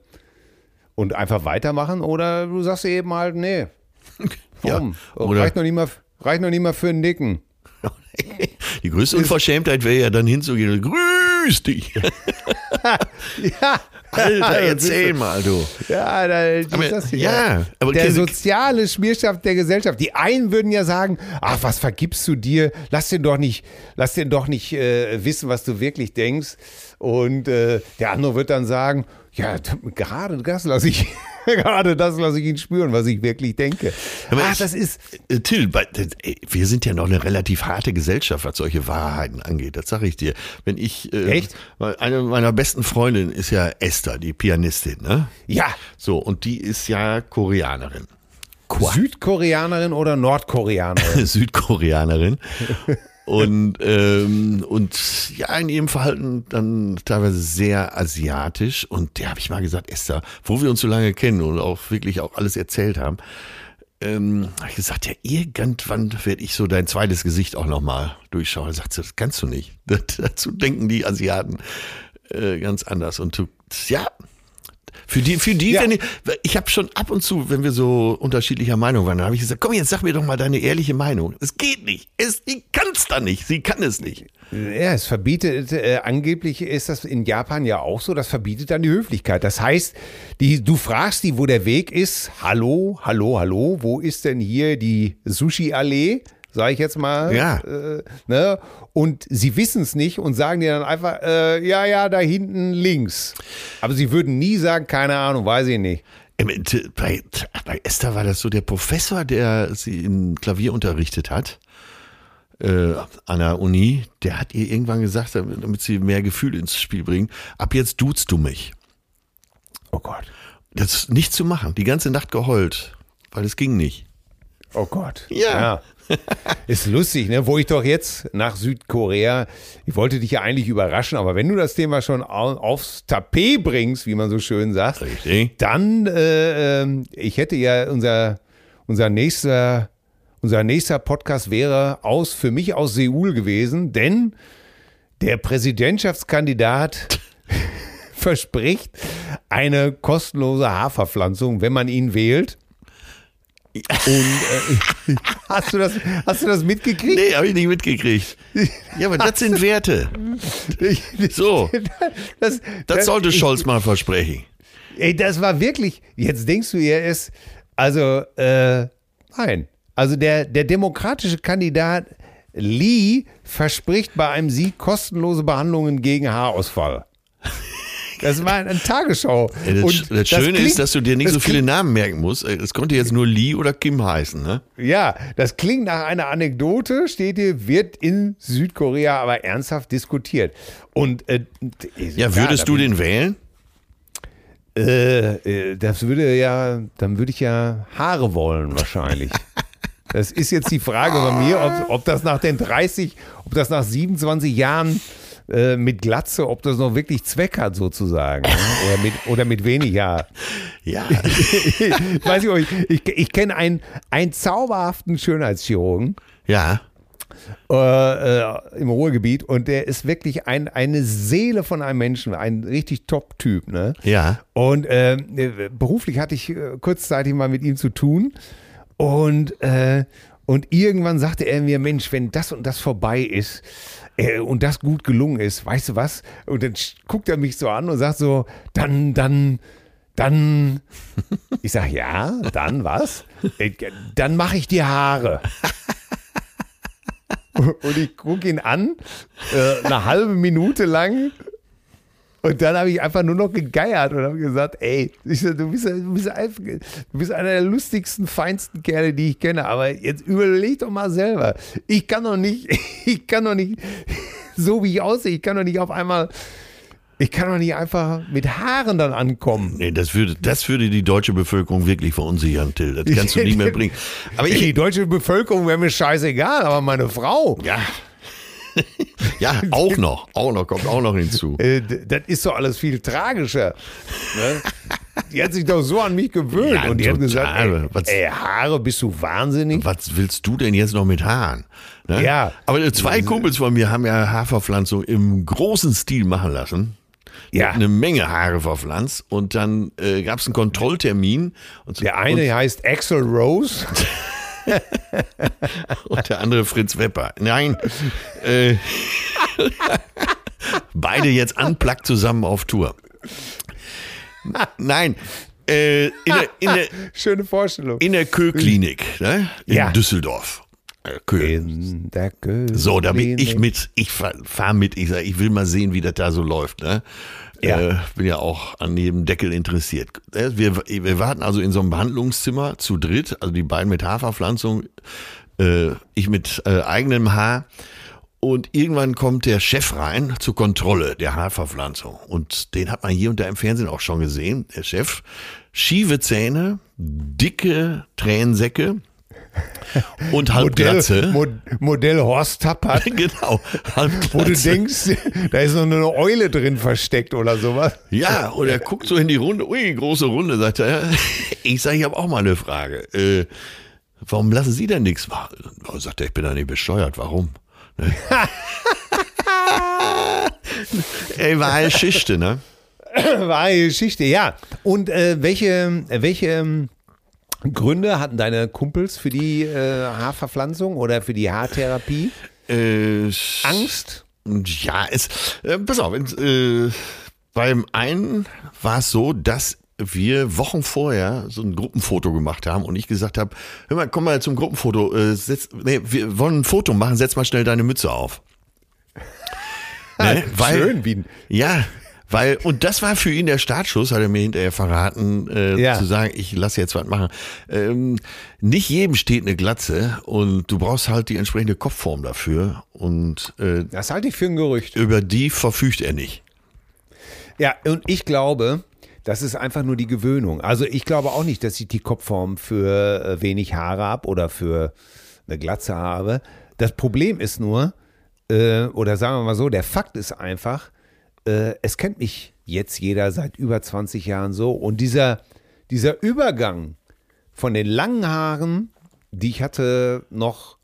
A: und einfach weitermachen oder du sagst eben halt, nee,
B: Ja,
A: Warum?
B: oder-
A: reicht, noch nicht mal, reicht noch nicht mal für ein Nicken.
B: Die größte Unverschämtheit wäre ja dann hinzugehen und grüß dich.
A: Ja,
B: Alter, erzähl mal, du.
A: Ja, da,
B: Aber-
A: das hier.
B: ja, aber
A: der soziale Schmierschaft der Gesellschaft. Die einen würden ja sagen, ach, was vergibst du dir? Lass den doch nicht, lass den doch nicht äh, wissen, was du wirklich denkst. Und äh, der andere wird dann sagen, ja, gerade das lasse ich, gerade das lasse ich ihn spüren, was ich wirklich denke.
B: Aber
A: ach,
B: ich-
A: das ist,
B: Äh, Till, ey, wir sind ja noch eine relativ harte Gesellschaft, was solche Wahrheiten angeht. Das sage ich dir. Wenn ich, äh,
A: Echt?
B: eine meiner besten Freundinnen ist ja Esther, die Pianistin, ne?
A: ja,
B: So, und die ist ja Koreanerin.
A: Südkoreanerin oder Nordkoreanerin?
B: Südkoreanerin. Und, ähm, und ja, in ihrem Verhalten dann teilweise sehr asiatisch. Und der habe ich mal gesagt, Esther, wo wir uns so lange kennen und auch wirklich auch alles erzählt haben, ähm, habe ich gesagt, ja, irgendwann werde ich so dein zweites Gesicht auch nochmal durchschauen. Da sagt das kannst du nicht. Dazu denken die Asiaten äh, ganz anders. Und du, ja, für die, für die,
A: Ja.
B: wenn ich, ich habe schon ab und zu, wenn wir so unterschiedlicher Meinung waren, dann habe ich gesagt, komm jetzt, sag mir doch mal deine ehrliche Meinung. Es geht nicht. Es, die kann es da nicht. Sie kann es nicht.
A: Ja, es verbietet, äh, angeblich ist das in Japan ja auch so, das verbietet dann die Höflichkeit. Das heißt, die, du fragst die, wo der Weg ist. Hallo, hallo, hallo, wo ist denn hier die Sushi-Allee? Sag ich jetzt mal.
B: Ja.
A: Äh, ne? Und sie wissen es nicht und sagen dir dann einfach, äh, ja, ja, da hinten links. Aber sie würden nie sagen, keine Ahnung, weiß ich nicht.
B: Bei, bei Esther war das so der Professor, der sie in Klavier unterrichtet hat, äh, an der Uni, der hat ihr irgendwann gesagt, damit sie mehr Gefühl ins Spiel bringen, ab jetzt duzt du mich.
A: Oh Gott.
B: Das ist nicht zu machen. Die ganze Nacht geheult, weil es ging nicht.
A: Oh Gott.
B: Ja.
A: Ist lustig, ne? Wo ich doch jetzt nach Südkorea, ich wollte dich ja eigentlich überraschen, aber wenn du das Thema schon au- aufs Tapet bringst, wie man so schön sagt,
B: Richtig.
A: dann, äh, ähm, ich hätte ja unser, unser nächster, unser nächster Podcast wäre aus, für mich aus Seoul gewesen, denn der Präsidentschaftskandidat verspricht eine kostenlose Haarverpflanzung, wenn man ihn wählt. Und äh, hast, du das, hast du das mitgekriegt?
B: Nee, habe ich nicht mitgekriegt. Ja, aber das sind Werte. So,
A: Das,
B: das sollte
A: ich-
B: Scholz mal versprechen.
A: Ey, das war wirklich, jetzt denkst du, er ist, also, äh, nein. Also der, der demokratische Kandidat Lee verspricht bei einem Sieg kostenlose Behandlungen gegen Haarausfall. Das war eine Tagesschau.
B: Ja, das,
A: Und
B: das Schöne
A: klingt-
B: ist, dass du dir nicht so viele Namen merken musst. Es konnte jetzt nur Lee oder Kim heißen, ne?
A: Ja, das klingt nach einer Anekdote, steht hier, wird in Südkorea aber ernsthaft diskutiert. Und äh,
B: Ja, würdest du den wählen?
A: Äh, äh, das würde ja, dann würde ich ja Haare wollen wahrscheinlich. Das ist jetzt die Frage bei mir, ob, ob das nach den 30, ob das nach 27 Jahren äh, mit Glatze, ob das noch wirklich Zweck hat sozusagen. ne? Oder mit, oder mit wenig Haar.
B: Ja.
A: Ich weiß ich, ich, ich kenne einen, einen zauberhaften Schönheitschirurgen
B: ja.
A: äh, äh, im Ruhrgebiet und der ist wirklich ein, eine Seele von einem Menschen, ein richtig Top-Typ. Ne?
B: Ja.
A: Und ähm, äh, beruflich hatte ich äh, kurzzeitig mal mit ihm zu tun. Und, äh, und irgendwann sagte er mir, Mensch, wenn das und das vorbei ist äh, und das gut gelungen ist, weißt du was? Und dann guckt er mich so an und sagt so, dann, dann, dann, ich sag, ja, dann was? Äh, dann mache ich die Haare. Und ich gucke ihn an, äh, eine halbe Minute lang. Und dann habe ich einfach nur noch gegeiert und habe gesagt, ey, so, du, bist, du, bist einfach, du bist einer der lustigsten, feinsten Kerle, die ich kenne. Aber jetzt überleg doch mal selber. Ich kann doch nicht, ich kann doch nicht, so wie ich aussehe, ich kann doch nicht auf einmal, ich kann doch nicht einfach mit Haaren dann ankommen.
B: Nee, das würde, das würde die deutsche Bevölkerung wirklich verunsichern, Till. Das kannst du nicht mehr bringen. Aber
A: Die
B: ich,
A: deutsche Bevölkerung wäre mir scheißegal, aber meine Frau,
B: ja. Ja, auch noch. Auch noch, kommt auch noch hinzu.
A: äh, das ist doch alles viel tragischer. Ne? Die hat sich doch so an mich gewöhnt
B: Ja,
A: und die hat gesagt, ey,
B: Was-
A: ey, Haare, bist du wahnsinnig?
B: Was willst du denn jetzt noch mit Haaren? Ne?
A: Ja.
B: Aber zwei Kumpels von mir haben ja Haarverpflanzung im großen Stil machen lassen.
A: Ja.
B: Eine Menge Haare verpflanzt und dann äh, gab es einen Kontrolltermin. Und,
A: Der eine heißt Axel Rose.
B: und der andere Fritz Wepper. Nein. Äh, beide jetzt unplugged zusammen auf Tour. Nein. Äh, in, der, in, der,
A: Schöne Vorstellung.
B: in der Kö-Klinik ne? in
A: Ja.
B: Düsseldorf. Äh, Kö.
A: In der König.
B: So, da bin ich mit, ich fahre fahr mit, ich sag, ich will mal sehen, wie das da so läuft. Ne?
A: Ja.
B: Äh, bin ja auch an jedem Deckel interessiert. Äh, Wir, wir warten also in so einem Behandlungszimmer zu dritt, also die beiden mit Haarverpflanzung, äh, ich mit äh, eigenem Haar. Und irgendwann kommt der Chef rein zur Kontrolle der Haarverpflanzung. Und den hat man hier und da im Fernsehen auch schon gesehen, der Chef. Schiefe Zähne, dicke Tränensäcke und Halbglatze.
A: Modell, Mo Modell Horst Tappert,
B: genau,
A: wo du denkst, da ist noch eine Eule drin versteckt oder sowas.
B: Ja, und er guckt so in die Runde, ui, große Runde, sagt er. Ich sage, ich habe auch mal eine Frage. Äh, warum lassen Sie denn nichts machen? Oh, sagt er, ich bin da nicht bescheuert, warum? Ne? Ey, war eine Schichte, ne?
A: Wahre Geschichte, ja. Und äh, welche, welche ähm, Gründe hatten deine Kumpels für die äh, Haarverpflanzung oder für die Haartherapie?
B: Äh,
A: Angst?
B: Ja, es, äh, pass auf, äh, beim einen war es so, dass wir Wochen vorher so ein Gruppenfoto gemacht haben und ich gesagt habe, hör mal, komm mal zum Gruppenfoto, äh, setz, nee, wir wollen ein Foto machen, setz mal schnell deine Mütze auf. Ne?
A: Schön, wie
B: Ja, weil, und das war für ihn der Startschuss, hat er mir hinterher verraten, äh,
A: Ja.
B: zu sagen, ich lasse jetzt was machen. Ähm, nicht jedem steht eine Glatze und du brauchst halt die entsprechende Kopfform dafür und äh,
A: Das halte ich für ein Gerücht.
B: über die verfügt er nicht.
A: Ja, und ich glaube, das ist einfach nur die Gewöhnung. Also ich glaube auch nicht, dass ich die Kopfform für äh, wenig Haare habe oder für eine Glatze habe. Das Problem ist nur, äh, oder sagen wir mal so, der Fakt ist einfach, äh, es kennt mich jetzt jeder seit über 20 Jahren so. Und dieser, dieser Übergang von den langen Haaren, die ich hatte noch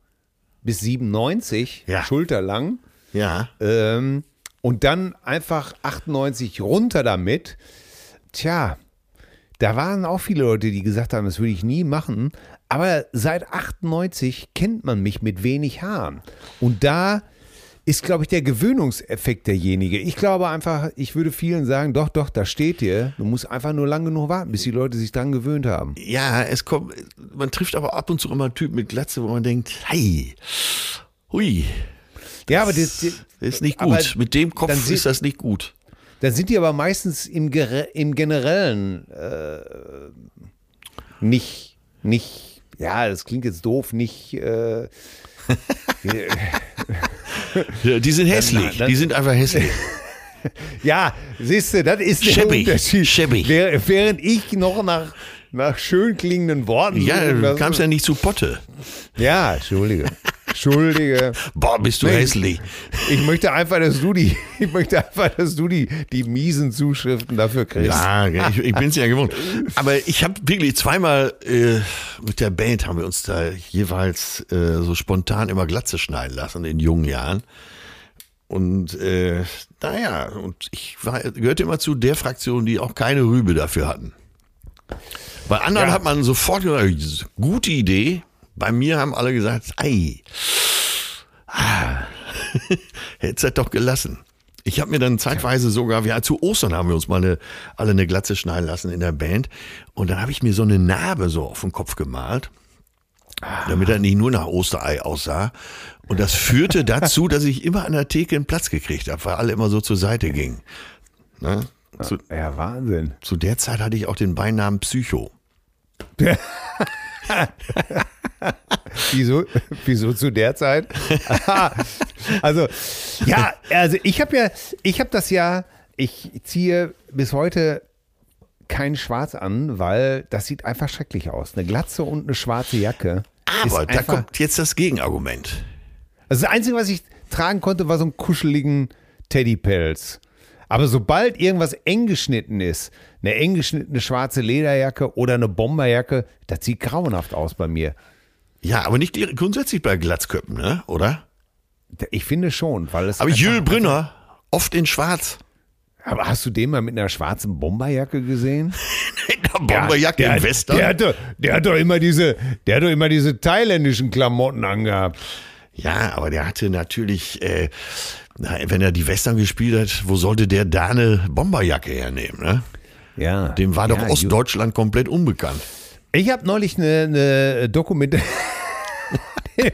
A: bis 97,
B: Ja.
A: schulterlang,
B: Ja.
A: ähm, und dann einfach 98 runter damit. Tja, da waren auch viele Leute, die gesagt haben, das würde ich nie machen. Aber seit 98 kennt man mich mit wenig Haaren. Und da ist, glaube ich, der Gewöhnungseffekt derjenige. Ich glaube einfach, ich würde vielen sagen, doch, doch, da steht dir. Du musst einfach nur lang genug warten, bis die Leute sich dran gewöhnt haben.
B: Ja, es kommt, man trifft aber ab und zu immer einen Typen mit Glatze, wo man denkt, hey, hui,
A: Ja, aber das, das,
B: ist nicht gut. Mit dem Kopf
A: sie-
B: ist das nicht gut.
A: Dann sind die aber meistens im, im Generellen äh, nicht, nicht, ja, das klingt jetzt doof, nicht, äh,
B: Ja, Die sind hässlich. die sind einfach hässlich.
A: ja, siehst du, das ist der
B: Schäbig,
A: Unterschied.
B: schäbig.
A: Während, ich noch nach, nach schön klingenden Worten
B: Ja,
A: suche,
B: du kamst ja nicht zu Potte.
A: ja, entschuldige, entschuldige.
B: Boah, bist du
A: Nee.
B: hässlich.
A: Ich möchte einfach, dass du die, ich möchte einfach, dass du die, die miesen Zuschriften dafür kriegst.
B: Ja, ich, ich bin es ja gewohnt. Aber ich habe wirklich zweimal äh, mit der Band haben wir uns da jeweils äh, so spontan immer Glatze schneiden lassen in jungen Jahren. Und äh, naja, und ich war, gehörte immer zu der Fraktion, die auch keine Rübe dafür hatten. Bei anderen
A: Ja.
B: hat man sofort gesagt, gute Idee. Bei mir haben alle gesagt, ei, ah, hättest das doch gelassen. Ich habe mir dann zeitweise sogar, ja, zu Ostern haben wir uns mal eine, alle eine Glatze schneiden lassen in der Band. Und dann habe ich mir so eine Narbe so auf den Kopf gemalt, damit er nicht nur nach Osterei aussah. Und das führte dazu, dass ich immer an der Theke einen Platz gekriegt habe, weil alle immer so zur Seite gingen. Ne? Zu,
A: Ja, Wahnsinn.
B: zu der Zeit hatte ich auch den Beinamen Psycho.
A: Wieso, wieso zu der Zeit? also, ja, also ich habe ja, ich habe das ja, ich ziehe bis heute kein Schwarz an, weil das sieht einfach schrecklich aus. Eine Glatze und eine schwarze Jacke.
B: Aber da kommt jetzt das Gegenargument.
A: Also das Einzige, was ich tragen konnte, war so einen kuscheligen Teddypelz. Aber sobald irgendwas eng geschnitten ist, eine eng geschnittene schwarze Lederjacke oder eine Bomberjacke, das sieht grauenhaft aus bei mir.
B: Ja, aber nicht grundsätzlich bei Glatzköppen, ne? oder?
A: Ich finde schon, weil es.
B: Aber Jules Brünner, oft in schwarz.
A: Aber hast du den mal mit einer schwarzen Bomberjacke gesehen?
B: In der Bomberjacke
A: der,
B: im Western.
A: Der hat, doch, der hat doch immer diese, der hat doch immer diese thailändischen Klamotten angehabt.
B: Ja, aber der hatte natürlich, äh, na, wenn er die Western gespielt hat, wo sollte der da eine Bomberjacke hernehmen? Ne?
A: Ja.
B: Dem war doch
A: ja,
B: Ostdeutschland komplett unbekannt.
A: Ich habe neulich eine, eine Dokumentation.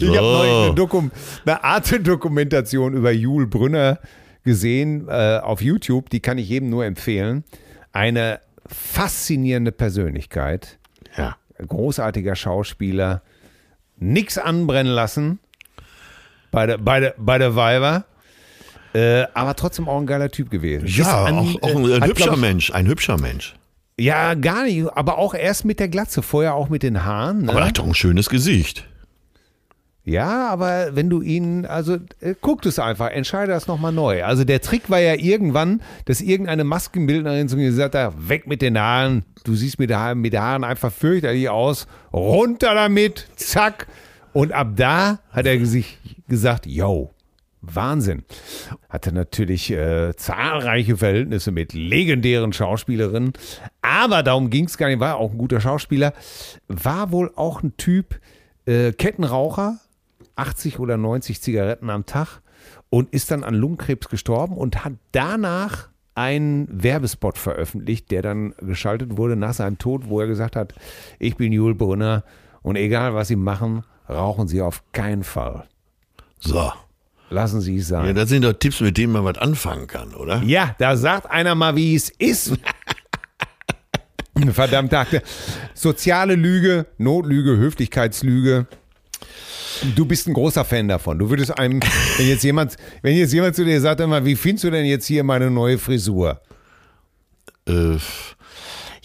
A: Ich habe neulich eine, Dokum eine Arte-Dokumentation über Jul Brünner gesehen äh, auf YouTube. Die kann ich jedem nur empfehlen. Eine faszinierende Persönlichkeit,
B: Ja.
A: großartiger Schauspieler, nix anbrennen lassen bei der, bei der, bei der Weiber. Äh, aber trotzdem auch ein geiler Typ gewesen.
B: Ja,
A: an,
B: auch, auch ein,
A: äh, hat,
B: hübscher
A: ich,
B: Mensch, ein hübscher Mensch.
A: Ja, gar nicht, aber auch erst mit der Glatze, vorher auch mit den Haaren. Ne?
B: Aber er hat doch ein schönes Gesicht.
A: Ja, aber wenn du ihn, also äh, guckt es einfach, entscheide das nochmal neu. Also der Trick war ja irgendwann, dass irgendeine Maskenbildnerin zu mir gesagt hat, weg mit den Haaren, du siehst mit, den Haaren, mit den Haaren einfach fürchterlich aus, runter damit, zack. Und ab da hat er sich gesagt, yo, Wahnsinn. Hatte natürlich äh, zahlreiche Verhältnisse mit legendären Schauspielerinnen, aber darum ging es gar nicht, war auch ein guter Schauspieler, war wohl auch ein Typ, äh, Kettenraucher, 80 oder 90 Zigaretten am Tag. Und ist dann an Lungenkrebs gestorben und hat danach einen Werbespot veröffentlicht, der dann geschaltet wurde nach seinem Tod, wo er gesagt hat, ich bin Jul Brunner und egal was Sie machen, rauchen Sie auf keinen Fall.
B: So.
A: Lassen Sie es
B: Ja,
A: sein.
B: das sind doch Tipps, mit denen man was anfangen kann, oder?
A: Ja, da sagt einer mal, wie es ist. Verdammt, dachte. Soziale Lüge, Notlüge, Höflichkeitslüge. Du bist ein großer Fan davon. Du würdest einem, wenn jetzt jemand, wenn jetzt jemand zu dir sagt, immer, wie findest du denn jetzt hier meine neue Frisur?
B: Äh,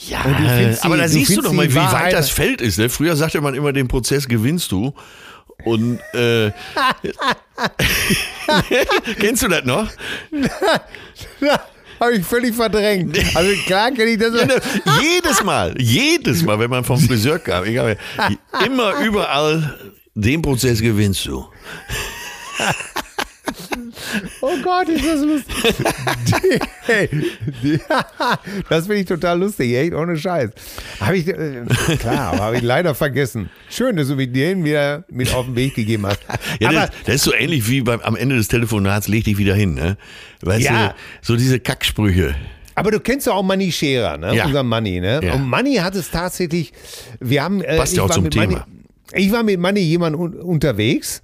B: ja,
A: findest
B: aber da siehst du doch mal, wie weit das Feld ist. Ne? Früher sagte man immer, den Prozess gewinnst du. Und äh, kennst du das noch?
A: Habe ich völlig verdrängt. Also klar kenne ich das.
B: Ja, ne, jedes Mal, jedes Mal, wenn man vom Friseur kam, egal, immer überall, den Prozess gewinnst du.
A: Oh Gott, ist das lustig. Hey, die, das finde ich total lustig, echt ohne Scheiß. Habe ich, äh, klar, aber habe ich leider vergessen. Schön, dass du mir den wieder mit auf den Weg gegeben hast.
B: Ja,
A: aber
B: das, das ist so ähnlich wie beim, am Ende des Telefonats, leg dich wieder hin, ne? Weißt
A: Ja.
B: du, so diese Kacksprüche.
A: Aber du kennst ja auch Manni Scherer, ne?
B: Ja.
A: Unser Manni, ne?
B: Ja.
A: Und Manni hat es tatsächlich, wir haben. Äh,
B: Passt ja auch zum
A: mit Manni-
B: Thema.
A: ich war mit Manni jemand un unterwegs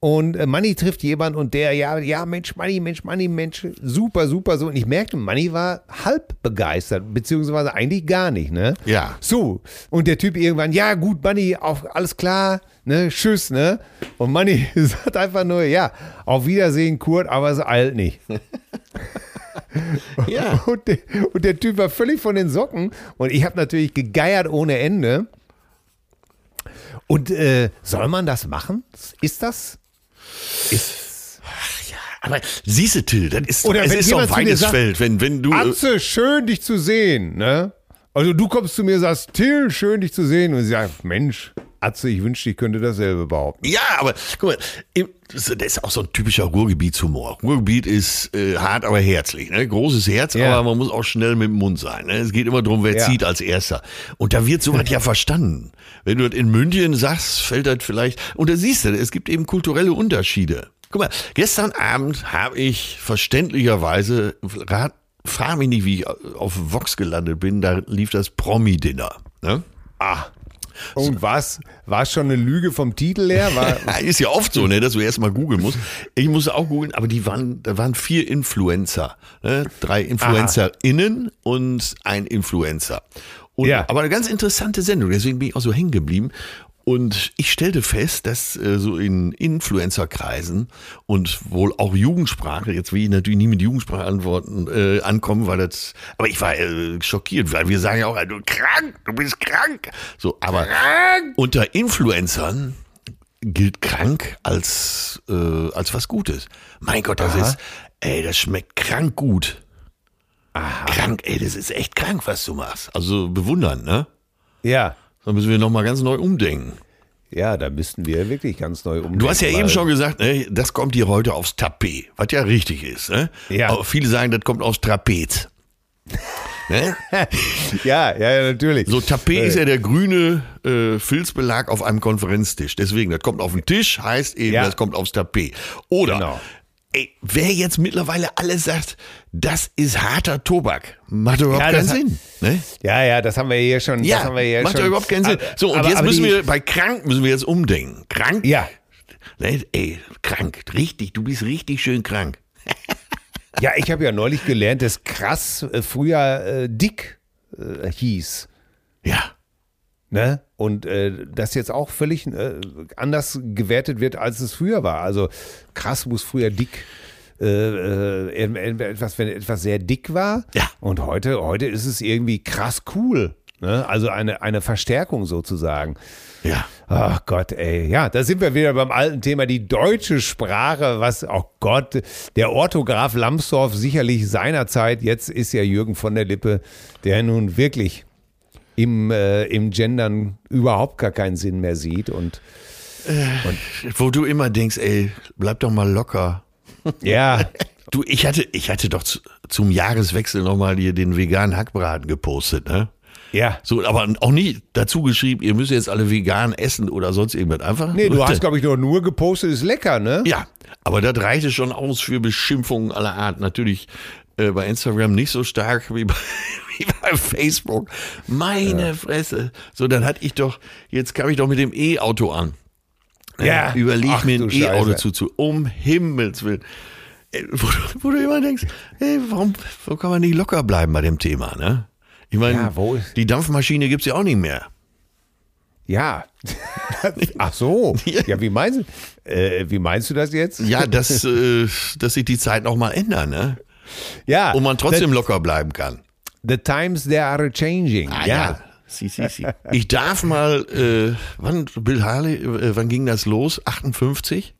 A: und äh, Manni trifft jemand und der, ja, ja, Mensch, Manni, Mensch, Manni, Mensch, super, super, so. Und ich merkte, Manni war halb begeistert, beziehungsweise eigentlich gar nicht, ne?
B: Ja.
A: So. Und der Typ irgendwann, ja, gut, Manni, auf, alles klar, ne? Tschüss, ne? Und Manni sagt einfach nur, ja, auf Wiedersehen, Kurt, aber es eilt nicht.
B: Ja.
A: Und der, und der Typ war völlig von den Socken. Und ich habe natürlich gegeiert ohne Ende. Und äh, soll man das machen? Ist das? Ist,
B: Aber siehst du, Till, das ist,
A: Oder
B: es
A: wenn
B: ist doch weites
A: sagt,
B: Feld. Wenn, wenn du,
A: Atze, schön dich zu sehen. Ne? Also du kommst zu mir und sagst, Till, schön dich zu sehen. Und sie sagt, Mensch, Atze, ich wünschte, ich könnte dasselbe behaupten.
B: Ja, aber guck mal, das ist auch so ein typischer Ruhrgebietshumor. Ruhrgebiet ist äh, hart, aber herzlich. Ne? Großes Herz,
A: Ja.
B: aber man muss auch schnell mit dem Mund sein. Ne? Es geht immer darum, wer
A: Ja.
B: zieht als Erster. Und da wird sowas ja verstanden. Wenn du das in München sagst, fällt das vielleicht. Und da siehst du, es gibt eben kulturelle Unterschiede. Guck mal, gestern Abend habe ich verständlicherweise, rat, frag mich nicht, wie ich auf Vox gelandet bin, da lief das Promi-Dinner. Ne?
A: Ah. Und was? War es schon eine Lüge vom Titel her?
B: Ist ja oft so, ne, dass du erstmal googeln musst. Ich musste auch googeln, aber die waren, da waren vier Influencer. Ne? Drei InfluencerInnen und ein Influencer. Und,
A: Ja.
B: Aber eine ganz interessante Sendung, deswegen bin ich auch so hängen geblieben. Und ich stellte fest, dass äh, so in Influencer-Kreisen und wohl auch Jugendsprache, jetzt will ich natürlich nie mit Jugendsprache antworten, äh, ankommen, weil das, aber ich war äh, schockiert, weil wir sagen ja auch, du krank, du bist krank. So, aber unter Influencern gilt krank als, äh, als was Gutes. Mein Gott, das ist, ey, das schmeckt krank gut. Krank, ey, das ist echt krank, was du machst. Also bewundern, ne?
A: ja.
B: Da müssen wir nochmal ganz neu umdenken.
A: Ja, da müssten wir wirklich ganz neu umgehen.
B: Du hast ja eben schon gesagt, ne, das kommt hier heute aufs Tapet, was ja richtig ist. Ne?
A: Ja.
B: Aber viele sagen, das kommt aufs Trapez. ne?
A: Ja, ja, ja, natürlich.
B: So, Tapet ist ja der grüne äh, Filzbelag auf einem Konferenztisch. Deswegen, das kommt auf den Tisch, heißt eben,
A: Ja.
B: das kommt aufs Tapet. Oder,
A: Genau.
B: Ey, wer jetzt mittlerweile alles sagt, das ist harter Tobak, macht doch überhaupt
A: Ja,
B: keinen Sinn. Ne?
A: Ja, ja, das haben wir hier schon. das haben wir hier
B: macht
A: schon.
B: doch überhaupt keinen Sinn.
A: Aber-
B: So, und
A: aber-
B: jetzt
A: aber
B: müssen wir, bei krank müssen wir jetzt umdenken. Krank?
A: Ja,
B: Ne, ey, krank, richtig, du bist richtig schön krank.
A: ja, ich habe ja neulich gelernt, dass krass äh, früher äh, dick äh, hieß.
B: Ja.
A: Ne? Und äh, das jetzt auch völlig äh, anders gewertet wird, als es früher war. Also krass muss früher dick. Äh, äh, etwas, wenn etwas sehr dick war.
B: Ja.
A: Und heute, heute ist es irgendwie krass cool. Ne? Also eine, eine Verstärkung sozusagen.
B: Ja.
A: Ach Gott, ey. Ja, da sind wir wieder beim alten Thema, die deutsche Sprache, was, oh Gott, der Orthograf Lambsdorff sicherlich seinerzeit, jetzt ist ja Jürgen von der Lippe, der nun wirklich im, äh, im Gendern überhaupt gar keinen Sinn mehr sieht und
B: Wo du immer denkst, ey, bleib doch mal locker.
A: ja,
B: Du, ich hatte, ich hatte doch zu, zum Jahreswechsel nochmal hier den veganen Hackbraten gepostet, ne?
A: ja.
B: So, aber auch nie dazu geschrieben, ihr müsst jetzt alle vegan essen oder sonst irgendwas. Einfach.
A: Nee, du hast, glaube ich, doch nur gepostet, ist lecker, ne?
B: Ja, aber das reichte schon aus für Beschimpfungen aller Art. Natürlich äh, bei Instagram nicht so stark wie bei, wie bei Facebook. Meine Fresse. So, dann hatte ich doch, jetzt kam ich doch mit dem E-Auto an.
A: Ja.
B: Überleg
A: Ach,
B: mir ein E-Auto zu, zu. Um Himmels Willen. Äh, Wo, du- wo du immer denkst, ey, warum, warum kann man nicht locker bleiben bei dem Thema, ne? Ich meine,
A: Ja,
B: die Dampfmaschine gibt's ja auch nicht mehr.
A: Ja. Ach so.
B: Ja.
A: Ja, wie meinst du, äh, wie meinst du das jetzt?
B: Ja, dass, äh, dass sich die Zeit noch mal ändern, ne?
A: Ja.
B: Und man trotzdem locker bleiben kann.
A: The, times they are changing.
B: Ah,
A: ja.
B: Si, si, si. Ich darf mal, äh, wann, Bill Harley, äh, wann ging das los? 58?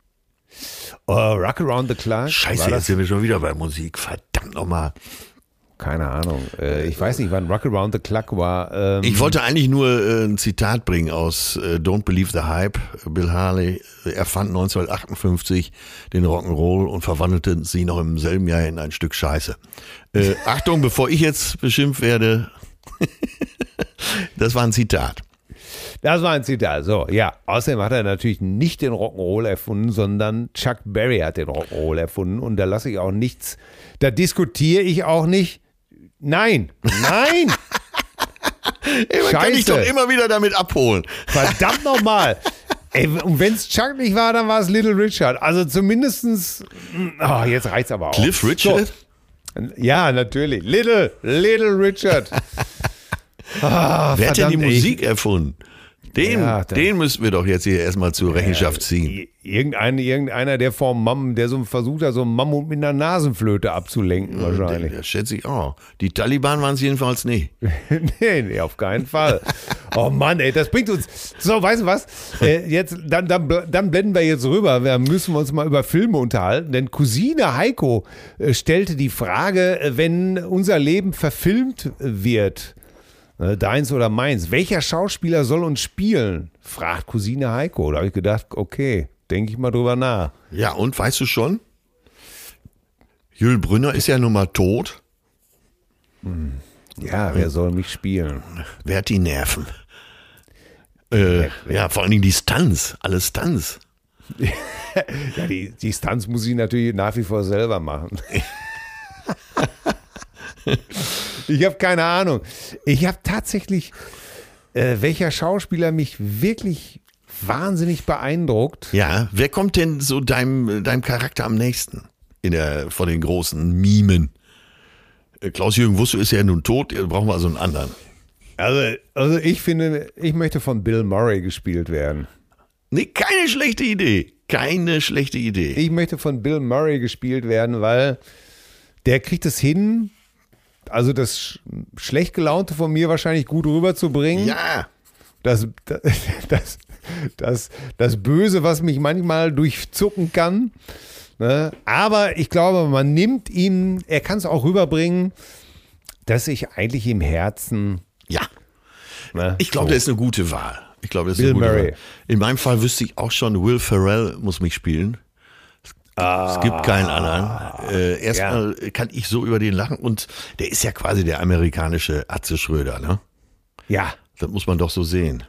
A: Oh, Rock Around the Clock.
B: Scheiße, jetzt sind wir schon wieder bei Musik. Verdammt nochmal.
A: Keine Ahnung. Äh, ich weiß nicht, wann Rock Around the Clock war. Ähm,
B: Ich wollte eigentlich nur äh, ein Zitat bringen aus äh, Don't Believe the Hype. Bill Harley erfand 1958 den Rock'n'Roll und verwandelte sie noch im selben Jahr in ein Stück Scheiße. Äh, Achtung, bevor ich jetzt beschimpft werde, das war ein Zitat.
A: das war ein Zitat. So, ja. Außerdem hat er natürlich nicht den Rock'n'Roll erfunden, sondern Chuck Berry hat den Rock'n'Roll erfunden. Und da lasse ich auch nichts, da diskutiere ich auch nicht. Nein, nein,
B: Ey, kann
A: Scheiße.
B: doch immer wieder damit abholen.
A: verdammt nochmal. Ey, und wenn es Chuck nicht war, dann war es Little Richard. Also zumindestens, oh, jetzt reicht's aber auch.
B: Cliff Richard?
A: So. Ja, natürlich. Little, Little Richard. Ah,
B: Wer hat denn die
A: verdammt, ey.
B: Musik erfunden? Den,
A: Ja,
B: den müssten wir doch jetzt hier erstmal zur Rechenschaft ziehen.
A: Irgendein, irgendeiner, der vom Mamm, der so versucht hat, so einen Mammut mit einer Nasenflöte abzulenken, wahrscheinlich.
B: Das schätze ich auch. Die Taliban waren es jedenfalls nicht.
A: nee, nee, auf keinen Fall. Oh Mann, ey, das bringt uns. So, weißt du was? Äh, jetzt, dann, dann, dann blenden wir jetzt rüber. Wir müssen uns mal über Filme unterhalten. Denn Cousine Heiko äh, stellte die Frage, äh, wenn unser Leben verfilmt wird, deins oder meins, welcher Schauspieler soll uns spielen? Fragt Cousine Heiko. Da habe ich gedacht, okay, denke ich mal drüber nach.
B: Ja, und weißt du schon? Jules Brünner ist ja nun mal tot.
A: Ja, wer soll mich spielen?
B: Wer hat die Nerven? Äh, ja, vor allen Dingen die Stunts. Alle Stunts.
A: Ja, die, die Stunts muss ich natürlich nach wie vor selber machen. ich habe keine Ahnung. Ich habe tatsächlich, äh, welcher Schauspieler mich wirklich wahnsinnig beeindruckt.
B: Ja, wer kommt denn so deinem, deinem Charakter am nächsten? In der, von den großen Mimen. Äh, Klaus-Jürgen Wusso ist ja nun tot, brauchen wir also einen anderen.
A: Also, also ich finde, ich möchte von Bill Murray gespielt werden.
B: Nee, keine schlechte Idee. Keine schlechte Idee.
A: Ich möchte von Bill Murray gespielt werden, weil der kriegt es hin, also das sch- schlecht gelaunte von mir wahrscheinlich gut rüberzubringen.
B: Ja.
A: das, das, das, das Böse, was mich manchmal durchzucken kann. Ne? Aber ich glaube, man nimmt ihn, er kann es auch rüberbringen, dass ich eigentlich im Herzen.
B: Ja.
A: Ne?
B: Ich glaube,
A: so.
B: der ist eine gute Wahl. Ich glaube, das ist
A: Bill
B: eine gute
A: Murray.
B: Wahl. In meinem Fall wüsste ich auch schon, Will Ferrell muss mich spielen. Es gibt keinen anderen. Äh, erstmal kann ich so über den lachen und der ist ja quasi der amerikanische Atze Schröder, ne?
A: Ja,
B: Das muss man doch so sehen.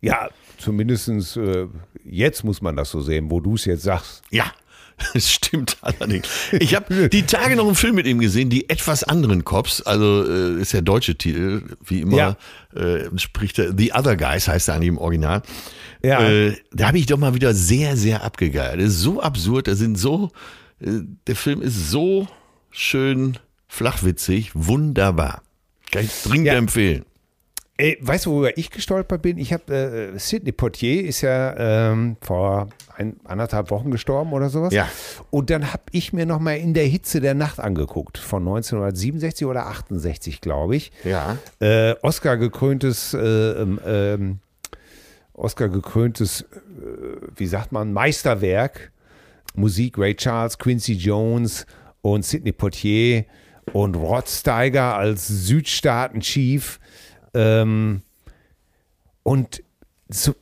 A: ja, zumindestens äh, jetzt muss man das so sehen, wo du es jetzt sagst.
B: Ja, das stimmt allerdings. Ich habe die Tage noch einen Film mit ihm gesehen, die etwas anderen Cops, also äh, ist der deutsche Titel, wie immer,
A: Ja.
B: äh, spricht er, The Other Guys heißt er eigentlich im Original.
A: Ja.
B: Äh, da habe ich doch mal wieder sehr, sehr abgegeiert. Das ist so absurd, da sind so, äh, der Film ist so schön flachwitzig, wunderbar. Kann ich dringend
A: Ja.
B: empfehlen.
A: Ey, weißt du, worüber ich gestolpert bin? Ich habe äh, Sidney Poitier ist ja ähm, vor ein, anderthalb Wochen gestorben oder sowas.
B: Ja.
A: Und dann habe ich mir noch mal in der Hitze der Nacht angeguckt von 1967 oder 68, glaube ich.
B: Ja.
A: Äh, Oscar gekröntes, äh, ähm, ähm, Oscar gekröntes, äh, wie sagt man, Meisterwerk. Musik Ray Charles, Quincy Jones und Sidney Poitier und Rod Steiger als Südstaaten-Chief. Ähm, und so,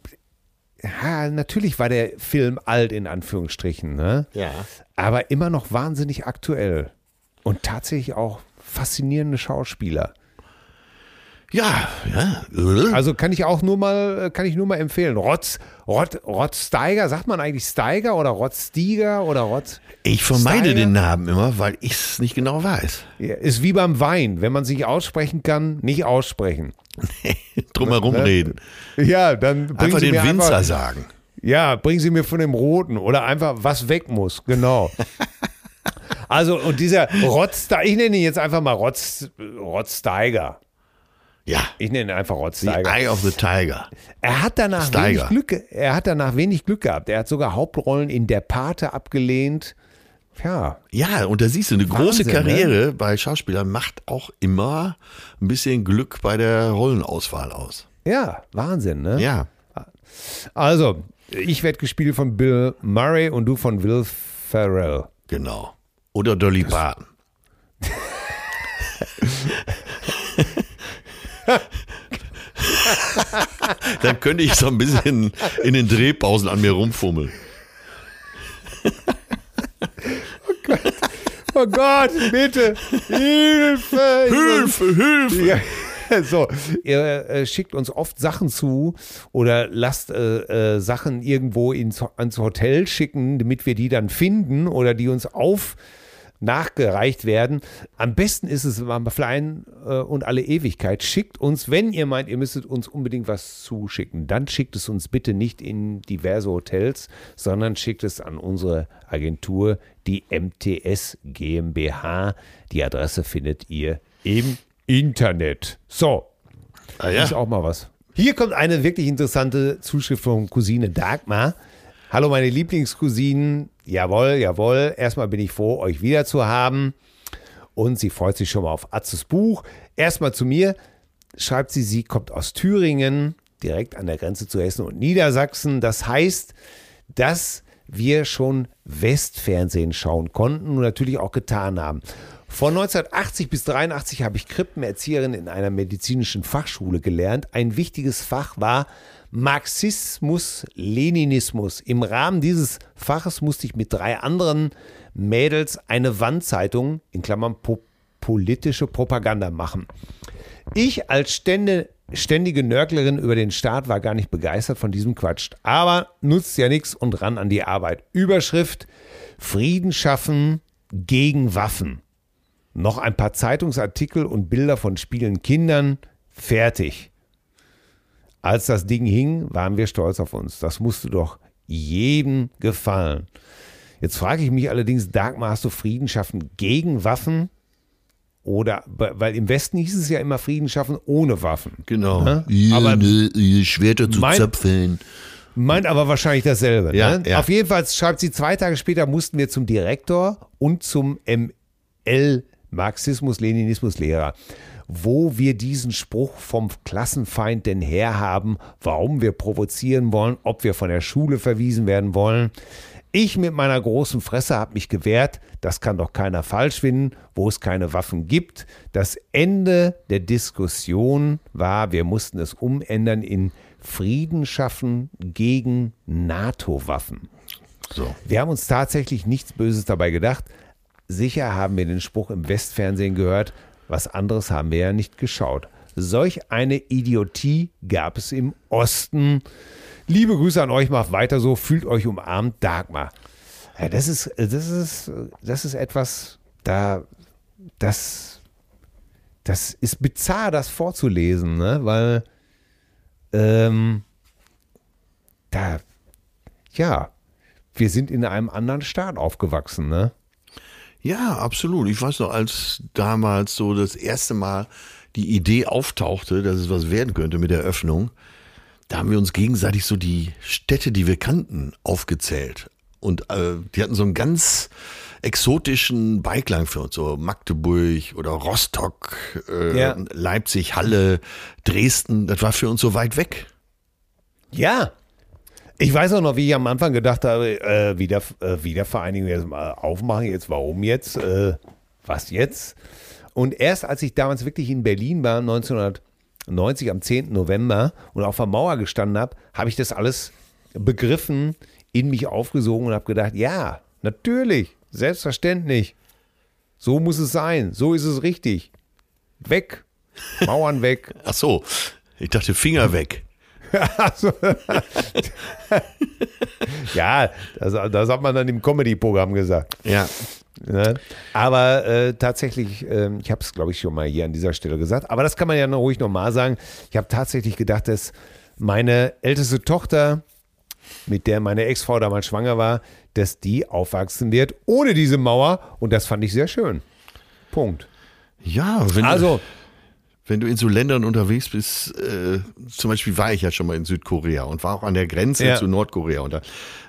A: ja, natürlich war der Film alt in Anführungsstrichen, ne?
B: Ja.
A: aber immer noch wahnsinnig aktuell und tatsächlich auch faszinierende Schauspieler.
B: Ja, ja.
A: Also kann ich auch nur mal, kann ich nur mal empfehlen. Rod, Rod, Rod Steiger, sagt man eigentlich Steiger oder Rod Steiger oder Rod?
B: Ich vermeide
A: Steiger?
B: den Namen immer, weil ich es nicht genau weiß.
A: Ja, Ist wie beim Wein, wenn man sich aussprechen kann, nicht aussprechen.
B: Drumherum
A: Ne?
B: reden.
A: Ja, dann
B: Einfach den Winzer
A: einfach,
B: sagen.
A: Ja, bringen Sie mir von dem Roten oder einfach was weg muss, genau. Also und dieser Rod Steiger, ich nenne ihn jetzt einfach mal Rod, Rod Steiger.
B: Ja.
A: Ich nenne ihn einfach Rod
B: The
A: Steiger.
B: Eye of the Tiger.
A: Er hat danach
B: Steiger.
A: wenig Glück, er hat danach wenig Glück gehabt. Er hat sogar Hauptrollen in Der Pate abgelehnt. Ja,
B: Ja, und da siehst du, eine große
A: Wahnsinn, ne?
B: Karriere bei Schauspielern macht auch immer ein bisschen Glück bei der Rollenauswahl aus.
A: ja, Wahnsinn, ne?
B: Ja.
A: Also, ich werde gespielt von Bill Murray und du von Will Ferrell.
B: Genau. Oder Dolly Parton. Dann könnte ich so ein bisschen in den Drehpausen an mir rumfummeln.
A: Oh Gott, bitte, Hilfe!
B: Hilfe, Hilfe!
A: Ja, so, ihr äh, schickt uns oft Sachen zu oder lasst äh, äh, Sachen irgendwo ins, ans Hotel schicken, damit wir die dann finden oder die uns auf nachgereicht werden. Am besten ist es am Flying äh, und alle Ewigkeit. Schickt uns, wenn ihr meint, ihr müsstet uns unbedingt was zuschicken, dann schickt es uns bitte nicht in diverse Hotels, sondern schickt es an unsere Agentur, die MTS GmbH. Die Adresse findet ihr im Internet. So,
B: Ah
A: ist
B: ja.
A: auch mal was. Hier kommt eine wirklich interessante Zuschrift von Cousine Dagmar. Hallo meine Lieblingscousinen. Jawohl, jawohl. Erstmal bin ich froh, euch wieder zu haben. Und sie freut sich schon mal auf Atzes Buch. Erstmal zu mir. Schreibt sie, sie kommt aus Thüringen, direkt an der Grenze zu Hessen und Niedersachsen. Das heißt, dass wir schon Westfernsehen schauen konnten und natürlich auch getan haben. Von 1980 bis 83 habe ich Krippenerzieherin in einer medizinischen Fachschule gelernt. Ein wichtiges Fach war Marxismus, Leninismus. Im Rahmen dieses Faches musste ich mit drei anderen Mädels eine Wandzeitung, in Klammern po politische Propaganda machen. Ich als stände, ständige Nörglerin über den Staat war gar nicht begeistert von diesem Quatsch. Aber nutzt ja nichts und ran an die Arbeit. Überschrift: Frieden schaffen gegen Waffen. Noch ein paar Zeitungsartikel und Bilder von spielenden Kindern. Fertig. Als das Ding hing, waren wir stolz auf uns. Das musste doch jedem gefallen. Jetzt frage ich mich allerdings, Dagmar, hast du Frieden schaffen gegen Waffen? Oder, weil im Westen hieß es ja immer Frieden schaffen ohne Waffen.
B: Genau.
A: Ne?
B: Ihr,
A: Aber-
B: ne, Schwerter zu
A: Mein-
B: zapfen.
A: Meint aber wahrscheinlich dasselbe.
B: Ja,
A: ne?
B: ja.
A: Auf jeden Fall schreibt sie, zwei Tage später mussten wir zum Direktor und zum ML, Marxismus-Leninismus-Lehrer, wo wir diesen Spruch vom Klassenfeind denn herhaben, warum wir provozieren wollen, ob wir von der Schule verwiesen werden wollen. Ich mit meiner großen Fresse habe mich gewehrt, das kann doch keiner falsch finden, wo es keine Waffen gibt. Das Ende der Diskussion war, wir mussten es umändern in Frieden schaffen gegen NATO-Waffen.
B: So.
A: Wir haben uns tatsächlich nichts Böses dabei gedacht. Sicher haben wir den Spruch im Westfernsehen gehört, was anderes haben wir ja nicht geschaut. Solch eine Idiotie gab es im Osten. Liebe Grüße an euch, macht weiter so, fühlt euch umarmt, Dagmar. Ja, das ist, das ist, das ist etwas, da, das, das ist bizarr, das vorzulesen, ne? weil, ähm, da, ja, wir sind in einem anderen Staat aufgewachsen, ne?
B: Ja, absolut. Ich weiß noch, als damals so das erste Mal die Idee auftauchte, dass es was werden könnte mit der Öffnung, da haben wir uns gegenseitig so die Städte, die wir kannten, aufgezählt. Und äh, die hatten so einen ganz exotischen Beiklang für uns, so Magdeburg oder Rostock, äh,
A: Ja.
B: Leipzig, Halle, Dresden, das war für uns so weit weg.
A: Ja. Ich weiß auch noch, wie ich am Anfang gedacht habe, äh, wieder, äh, Wiedervereinigung jetzt mal aufmachen, jetzt warum jetzt, äh, was jetzt? Und erst als ich damals wirklich in Berlin war, 1990 am 10. November und auf der Mauer gestanden habe, habe ich das alles begriffen, in mich aufgesogen und habe gedacht, ja, natürlich, selbstverständlich. So muss es sein, so ist es richtig. Weg, Mauern weg.
B: Ach so, ich dachte Finger weg.
A: Ja, das, das hat man dann im Comedy-Programm gesagt.
B: Ja,
A: Ne? Aber äh, tatsächlich, ähm, ich habe es glaube ich schon mal hier an dieser Stelle gesagt, aber das kann man ja noch ruhig nochmal sagen. Ich habe tatsächlich gedacht, dass meine älteste Tochter, mit der meine Ex-Frau damals schwanger war, dass die aufwachsen wird ohne diese Mauer und das fand ich sehr schön. Punkt.
B: ja, wenn
A: Also,
B: Wenn du in so Ländern unterwegs bist, äh, zum Beispiel war ich ja schon mal in Südkorea und war auch an der Grenze
A: Ja.
B: zu Nordkorea. Und da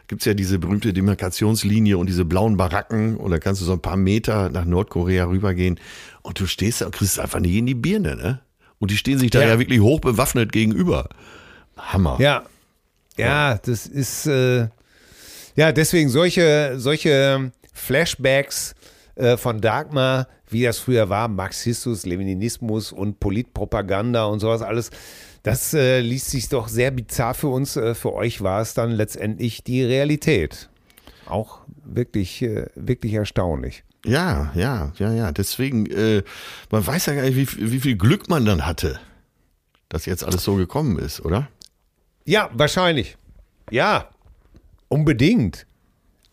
B: gibt's ja diese berühmte Demarkationslinie und diese blauen Baracken und da kannst du so ein paar Meter nach Nordkorea rübergehen und du stehst da und kriegst einfach nicht in die Birne, ne? Und die stehen sich da
A: Ja.
B: ja, wirklich hoch bewaffnet gegenüber. Hammer.
A: Ja, ja, das ist äh, ja deswegen solche solche Flashbacks äh, von Dagmar, wie das früher war, Marxismus, Leninismus und Politpropaganda und sowas alles. Das äh, liest sich doch sehr bizarr für uns. Äh, für euch war es dann letztendlich die Realität. Auch wirklich, äh, wirklich erstaunlich.
B: Ja, ja, ja, ja. Deswegen, äh, man weiß ja gar nicht, wie, wie viel Glück man dann hatte, dass jetzt alles so gekommen ist, oder?
A: Ja, wahrscheinlich. Ja, unbedingt.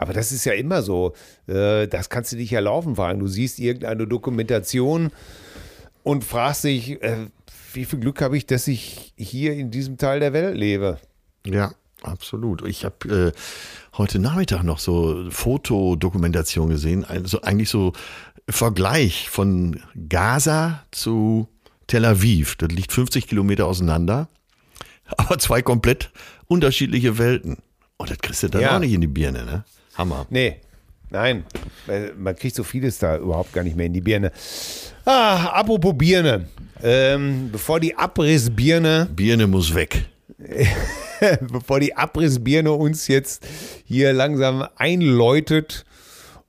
A: Aber das ist ja immer so. Äh, Das kannst du dich ja laufen fragen. Du siehst irgendeine Dokumentation und fragst dich, äh, wie viel Glück habe ich, dass ich hier in diesem Teil der Welt lebe.
B: Ja, absolut. Ich habe äh, heute Nachmittag noch so Fotodokumentation gesehen, also eigentlich so Vergleich von Gaza zu Tel Aviv. Das liegt 50 Kilometer auseinander, aber zwei komplett unterschiedliche Welten. Und das kriegst du dann
A: Ja.
B: auch nicht in die Birne, ne? Hammer.
A: Nee, nein. Man kriegt so vieles da überhaupt gar nicht mehr in die Birne. Ah, apropos Birne. Ähm, bevor die Abrissbirne
B: Birne muss weg.
A: bevor die Abrissbirne uns jetzt hier langsam einläutet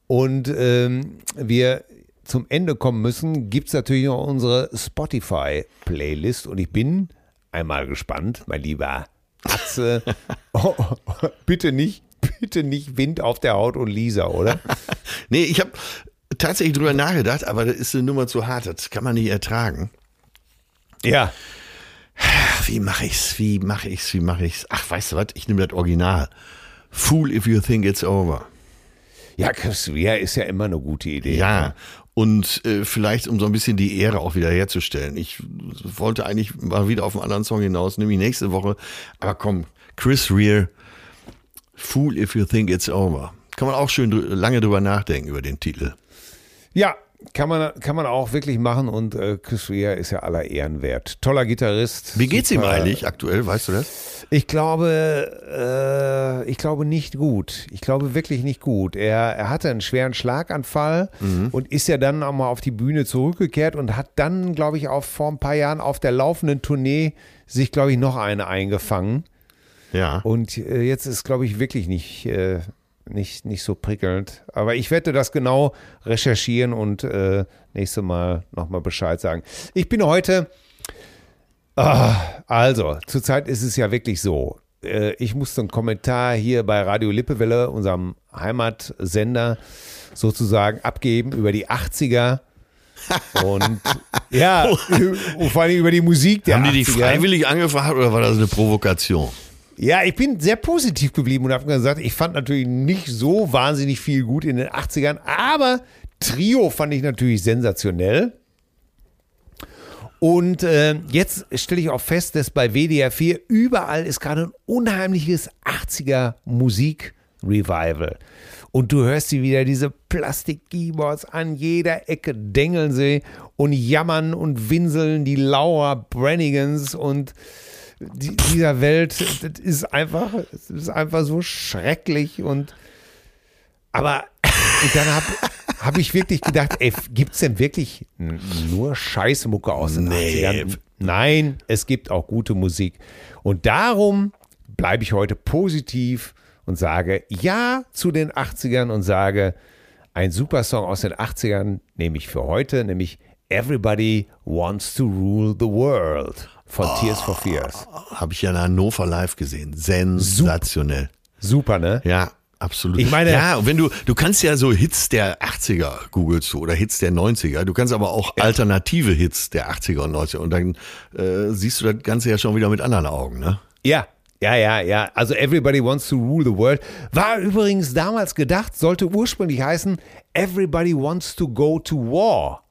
A: und ähm, wir zum Ende kommen müssen, gibt es natürlich noch unsere Spotify-Playlist und ich bin einmal gespannt, mein lieber Atze. Oh, oh, bitte nicht, bitte nicht Wind auf der Haut und Lisa, oder?
B: Nee, ich habe tatsächlich drüber nachgedacht, aber das ist eine Nummer zu hart. Das kann man nicht ertragen.
A: Ja.
B: Wie mache ich's? Wie mache ich's? Wie mache ich's? Ach, weißt du was? Ich nehme das Original. Fool if you think it's over.
A: Ja, Chris Rea ist ja immer eine gute Idee.
B: Ja. Und äh, vielleicht, um so ein bisschen die Ehre auch wieder herzustellen. Ich wollte eigentlich mal wieder auf einen anderen Song hinaus, nämlich nächste Woche. Aber komm, Chris Rea, Fool if you think it's over. Kann man auch schön lange drüber nachdenken über den Titel.
A: Ja, kann man, kann man auch wirklich machen und äh, Chris Rea ist ja aller Ehren wert. Toller Gitarrist.
B: Wie geht's ihm
A: super.
B: eigentlich aktuell? Weißt du das?
A: Ich glaube, äh, ich glaube nicht gut. Ich glaube wirklich nicht gut. Er, er hatte einen schweren Schlaganfall und ist ja dann auch mal auf die Bühne zurückgekehrt und hat dann, glaube ich, auch vor ein paar Jahren auf der laufenden Tournee sich, glaube ich, noch eine eingefangen.
B: Ja.
A: Und äh, jetzt ist, glaube ich, wirklich nicht, äh, nicht, nicht so prickelnd. Aber ich werde das genau recherchieren und äh, nächstes Mal nochmal Bescheid sagen. Ich bin heute Also, zurzeit ist es ja wirklich so. Äh, Ich musste einen Kommentar hier bei Radio Lippewelle, unserem Heimatsender, sozusagen abgeben über die 80er. Und ja, und vor allem über die Musik der
B: Haben die dich
A: 80er.
B: freiwillig angefragt oder war das eine Provokation?
A: Ja, ich bin sehr positiv geblieben und habe gesagt, ich fand natürlich nicht so wahnsinnig viel gut in den 80ern, aber Trio fand ich natürlich sensationell. Und äh, jetzt stelle ich auch fest, dass bei WDR 4 überall ist gerade ein unheimliches 80er Musik-Revival. Und du hörst sie wieder, diese Plastik-Keyboards an jeder Ecke dengeln sie und jammern und winseln die Laura Brannigans und die, dieser Welt, das ist einfach, das ist einfach so schrecklich und aber und dann habe hab ich wirklich gedacht, ey, gibt's denn wirklich nur Scheißmucke aus den
B: Nee.
A: 80ern? Nein, es gibt auch gute Musik. Und darum bleibe ich heute positiv und sage ja zu den 80ern und sage, ein super Song aus den 80ern nehme ich für heute, nämlich Everybody Wants to Rule the World von Tears for Fears.
B: Habe ich ja in Hannover live gesehen. Sensationell.
A: Super, ne?
B: Ja, absolut.
A: Ich meine-
B: ja, wenn du, du kannst ja so Hits der 80er googelst du oder Hits der 90er. Du kannst aber auch alternative Hits der 80er und 90er. Und dann äh, siehst du das Ganze ja schon wieder mit anderen Augen, ne?
A: Ja, ja, ja, ja. Also Everybody Wants to Rule the World war übrigens damals gedacht, sollte ursprünglich heißen Everybody Wants to Go to War.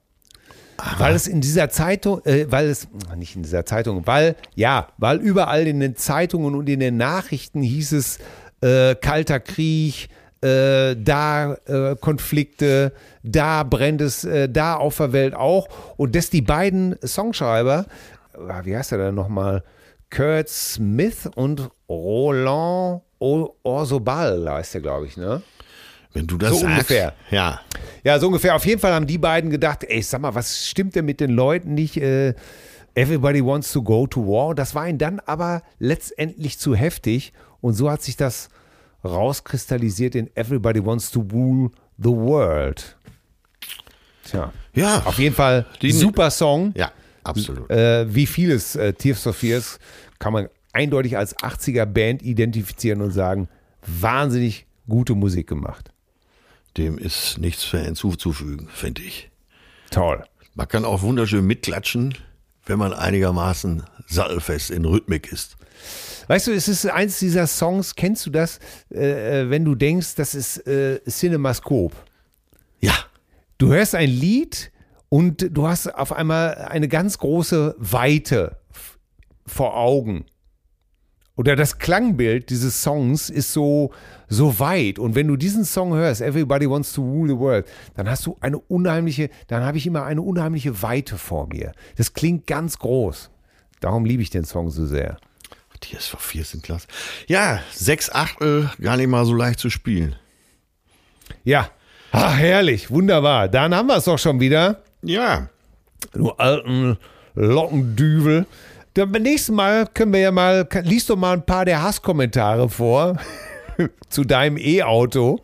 A: Weil es in dieser Zeitung, äh, weil es, nicht in dieser Zeitung, weil, ja, weil überall in den Zeitungen und in den Nachrichten hieß es äh, Kalter Krieg, äh, da äh, Konflikte, da brennt es, äh, da auf der Welt auch. Und dass die beiden Songschreiber, äh, wie heißt er denn nochmal? Kurt Smith und Roland O- Orzobal heißt der, glaube ich, ne?
B: Wenn du das
A: So
B: sagst.
A: ungefähr.
B: Ja.
A: Ja, so ungefähr. Auf jeden Fall haben die beiden gedacht, ey, sag mal, was stimmt denn mit den Leuten nicht? Äh, everybody wants to go to war. Das war ihnen dann aber letztendlich zu heftig. Und so hat sich das rauskristallisiert in Everybody wants to rule the world. Tja.
B: Ja.
A: Auf jeden Fall
B: Die-
A: super Song.
B: Ja, absolut.
A: Äh, wie vieles äh, Tears for Fears kann man eindeutig als 80er Band identifizieren und sagen, wahnsinnig gute Musik gemacht.
B: Dem ist nichts mehr hinzuzufügen, finde ich.
A: Toll.
B: Man kann auch wunderschön mitklatschen, wenn man einigermaßen sattelfest in Rhythmik ist.
A: Weißt du, es ist eins dieser Songs, kennst du das, äh, äh, wenn du denkst, das ist äh, Cinemascope.
B: Ja.
A: Du hörst ein Lied und du hast auf einmal eine ganz große Weite vor Augen. Oder das Klangbild dieses Songs ist so, so weit. Und wenn du diesen Song hörst, Everybody Wants to Rule the World, dann hast du eine unheimliche, dann habe ich immer eine unheimliche Weite vor mir. Das klingt ganz groß. Darum liebe ich den Song so sehr.
B: Die ist vor vier sind klasse. Ja, sechs Achtel, gar nicht mal so leicht zu spielen.
A: Ja. Ach, herrlich, wunderbar. Dann haben wir es doch schon wieder.
B: Ja.
A: Du alten Lockendüvel. Dann beim nächsten Mal können wir ja mal, liest doch mal ein paar der Hasskommentare vor zu deinem E-Auto.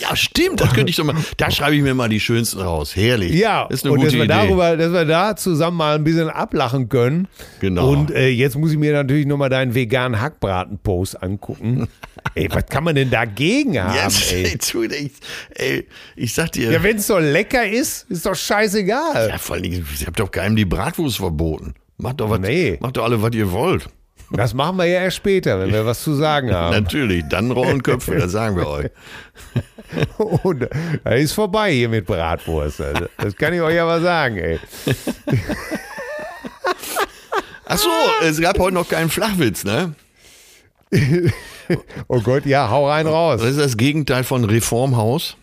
B: Ja, stimmt, das könnte ich doch mal. Da schreibe ich mir mal die schönsten raus. Herrlich.
A: Ja,
B: ist eine
A: und
B: gute
A: dass wir
B: Idee.
A: darüber, dass wir da zusammen mal ein bisschen ablachen können.
B: Genau.
A: Und äh, jetzt muss ich mir natürlich nochmal deinen veganen Hackbraten-Post angucken. ey, was kann man denn dagegen haben,
B: Jetzt,
A: ey?
B: ey, ey, ich sag dir.
A: Ja, wenn es doch lecker ist, ist doch scheißegal.
B: Ja, vor allen Dingen, ich hab doch keinem die Bratwurst verboten. Macht doch was,
A: Nee.
B: macht doch alle, was ihr wollt.
A: Das machen wir ja erst später, wenn wir was zu sagen haben.
B: Natürlich, dann rollen Köpfe, das sagen wir euch.
A: Und da ist vorbei hier mit Bratwurst. Also, das kann ich euch aber sagen, ey.
B: Ach so, es gab heute noch keinen Flachwitz, ne?
A: Oh Gott, ja, hau rein raus.
B: Das ist das Gegenteil von Reformhaus.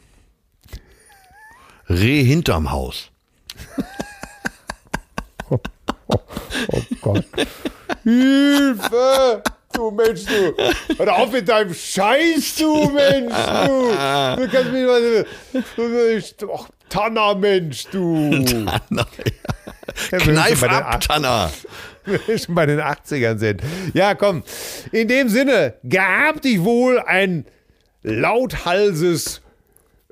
B: Reh hinterm Haus.
A: Oh Gott. Hilfe! Du Mensch, du! Hör auf mit deinem Scheiß, du Mensch, du! Du kannst mich mal. Du, ach, Tanner, Mensch, du! Ja,
B: Kneif
A: bei den
B: ab, Tanner.
A: wenn wir schon bei den 80ern sind. Ja, komm. In dem Sinne, gehabt dich wohl ein lauthalses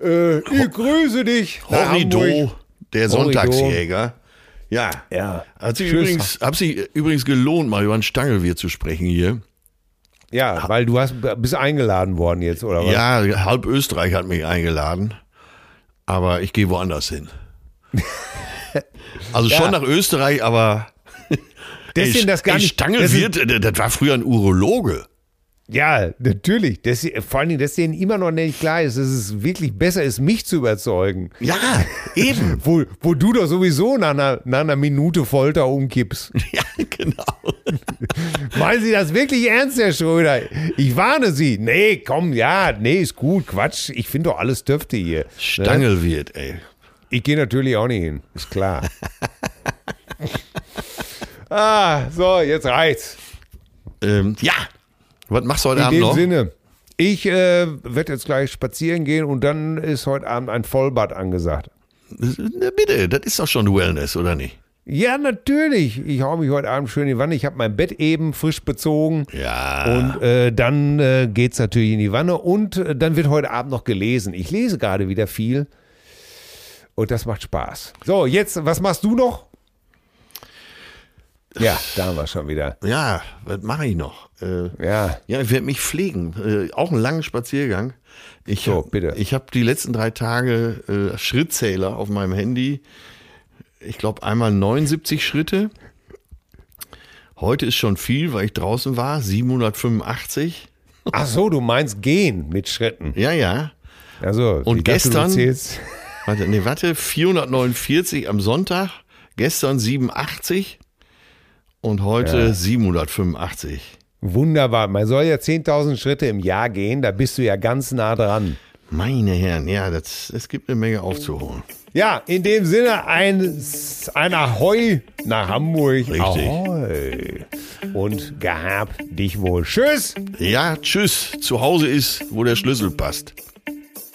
A: äh, Ich grüße dich.
B: Horrido, der. Sonntagsjäger. Ja.
A: Ja.
B: Hat sich übrigens, hat sich übrigens gelohnt, mal über ein Stangelwirt zu sprechen hier.
A: Ja, weil du hast, bist eingeladen worden jetzt, oder was?
B: Ja, halb Österreich hat mich eingeladen. Aber ich gehe woanders hin. Also schon
A: Ja.
B: nach Österreich, aber.
A: Deswegen das gar nicht-
B: Stangelwirt, das, das war früher ein Urologe.
A: Ja, natürlich. Das, vor allen Dingen, dass denen immer noch nicht klar ist, dass es wirklich besser ist, mich zu überzeugen.
B: Ja, eben.
A: Wo, wo du doch sowieso nach einer, nach einer Minute Folter umkippst.
B: ja, genau.
A: Meinen Sie das wirklich ernst, Herr Schröder? Ich warne Sie. Nee, komm, ja, nee, ist gut, Quatsch. Ich finde doch alles dürfte hier. Ne?
B: Stangelwirt, ey.
A: Ich gehe natürlich auch nicht hin, ist klar. ah, so, jetzt reicht's.
B: Ähm, ja. Was machst du heute
A: In
B: Abend
A: dem
B: noch?
A: Sinne. Ich äh, werde jetzt gleich spazieren gehen und dann ist heute Abend ein Vollbad angesagt.
B: Na bitte, das ist doch schon Wellness, oder nicht?
A: Ja, natürlich. Ich hau mich heute Abend schön in die Wanne. Ich habe mein Bett eben frisch bezogen.
B: Ja.
A: Und äh, dann äh, geht's natürlich in die Wanne und äh, dann wird heute Abend noch gelesen. Ich lese gerade wieder viel und das macht Spaß. So, jetzt, was machst du noch? Ja, da haben wir schon wieder.
B: Ja, was mache ich noch? Äh,
A: Ja,
B: ja, ich werde mich pflegen. Äh, auch einen langen Spaziergang. Ich
A: So, bitte.
B: Ich habe die letzten drei Tage äh, Schrittzähler auf meinem Handy. Ich glaube einmal 79 Schritte. Heute ist schon viel, weil ich draußen war. 785.
A: ach so, du meinst gehen mit Schritten.
B: Ja, ja.
A: Also,
B: Und
A: dachte,
B: gestern-
A: zählst-
B: Warte, nee, warte. 449 am Sonntag. Gestern 87. Und heute 785.
A: Wunderbar. Man soll ja 10.000 Schritte im Jahr gehen, da bist du ja ganz nah dran.
B: Meine Herren, ja, das, es gibt eine Menge aufzuholen.
A: Ja, in dem Sinne ein, ein Ahoi nach Hamburg.
B: Richtig.
A: Ahoi. Und gehab dich wohl. Tschüss.
B: Ja, tschüss. Zu Hause ist, wo der Schlüssel passt.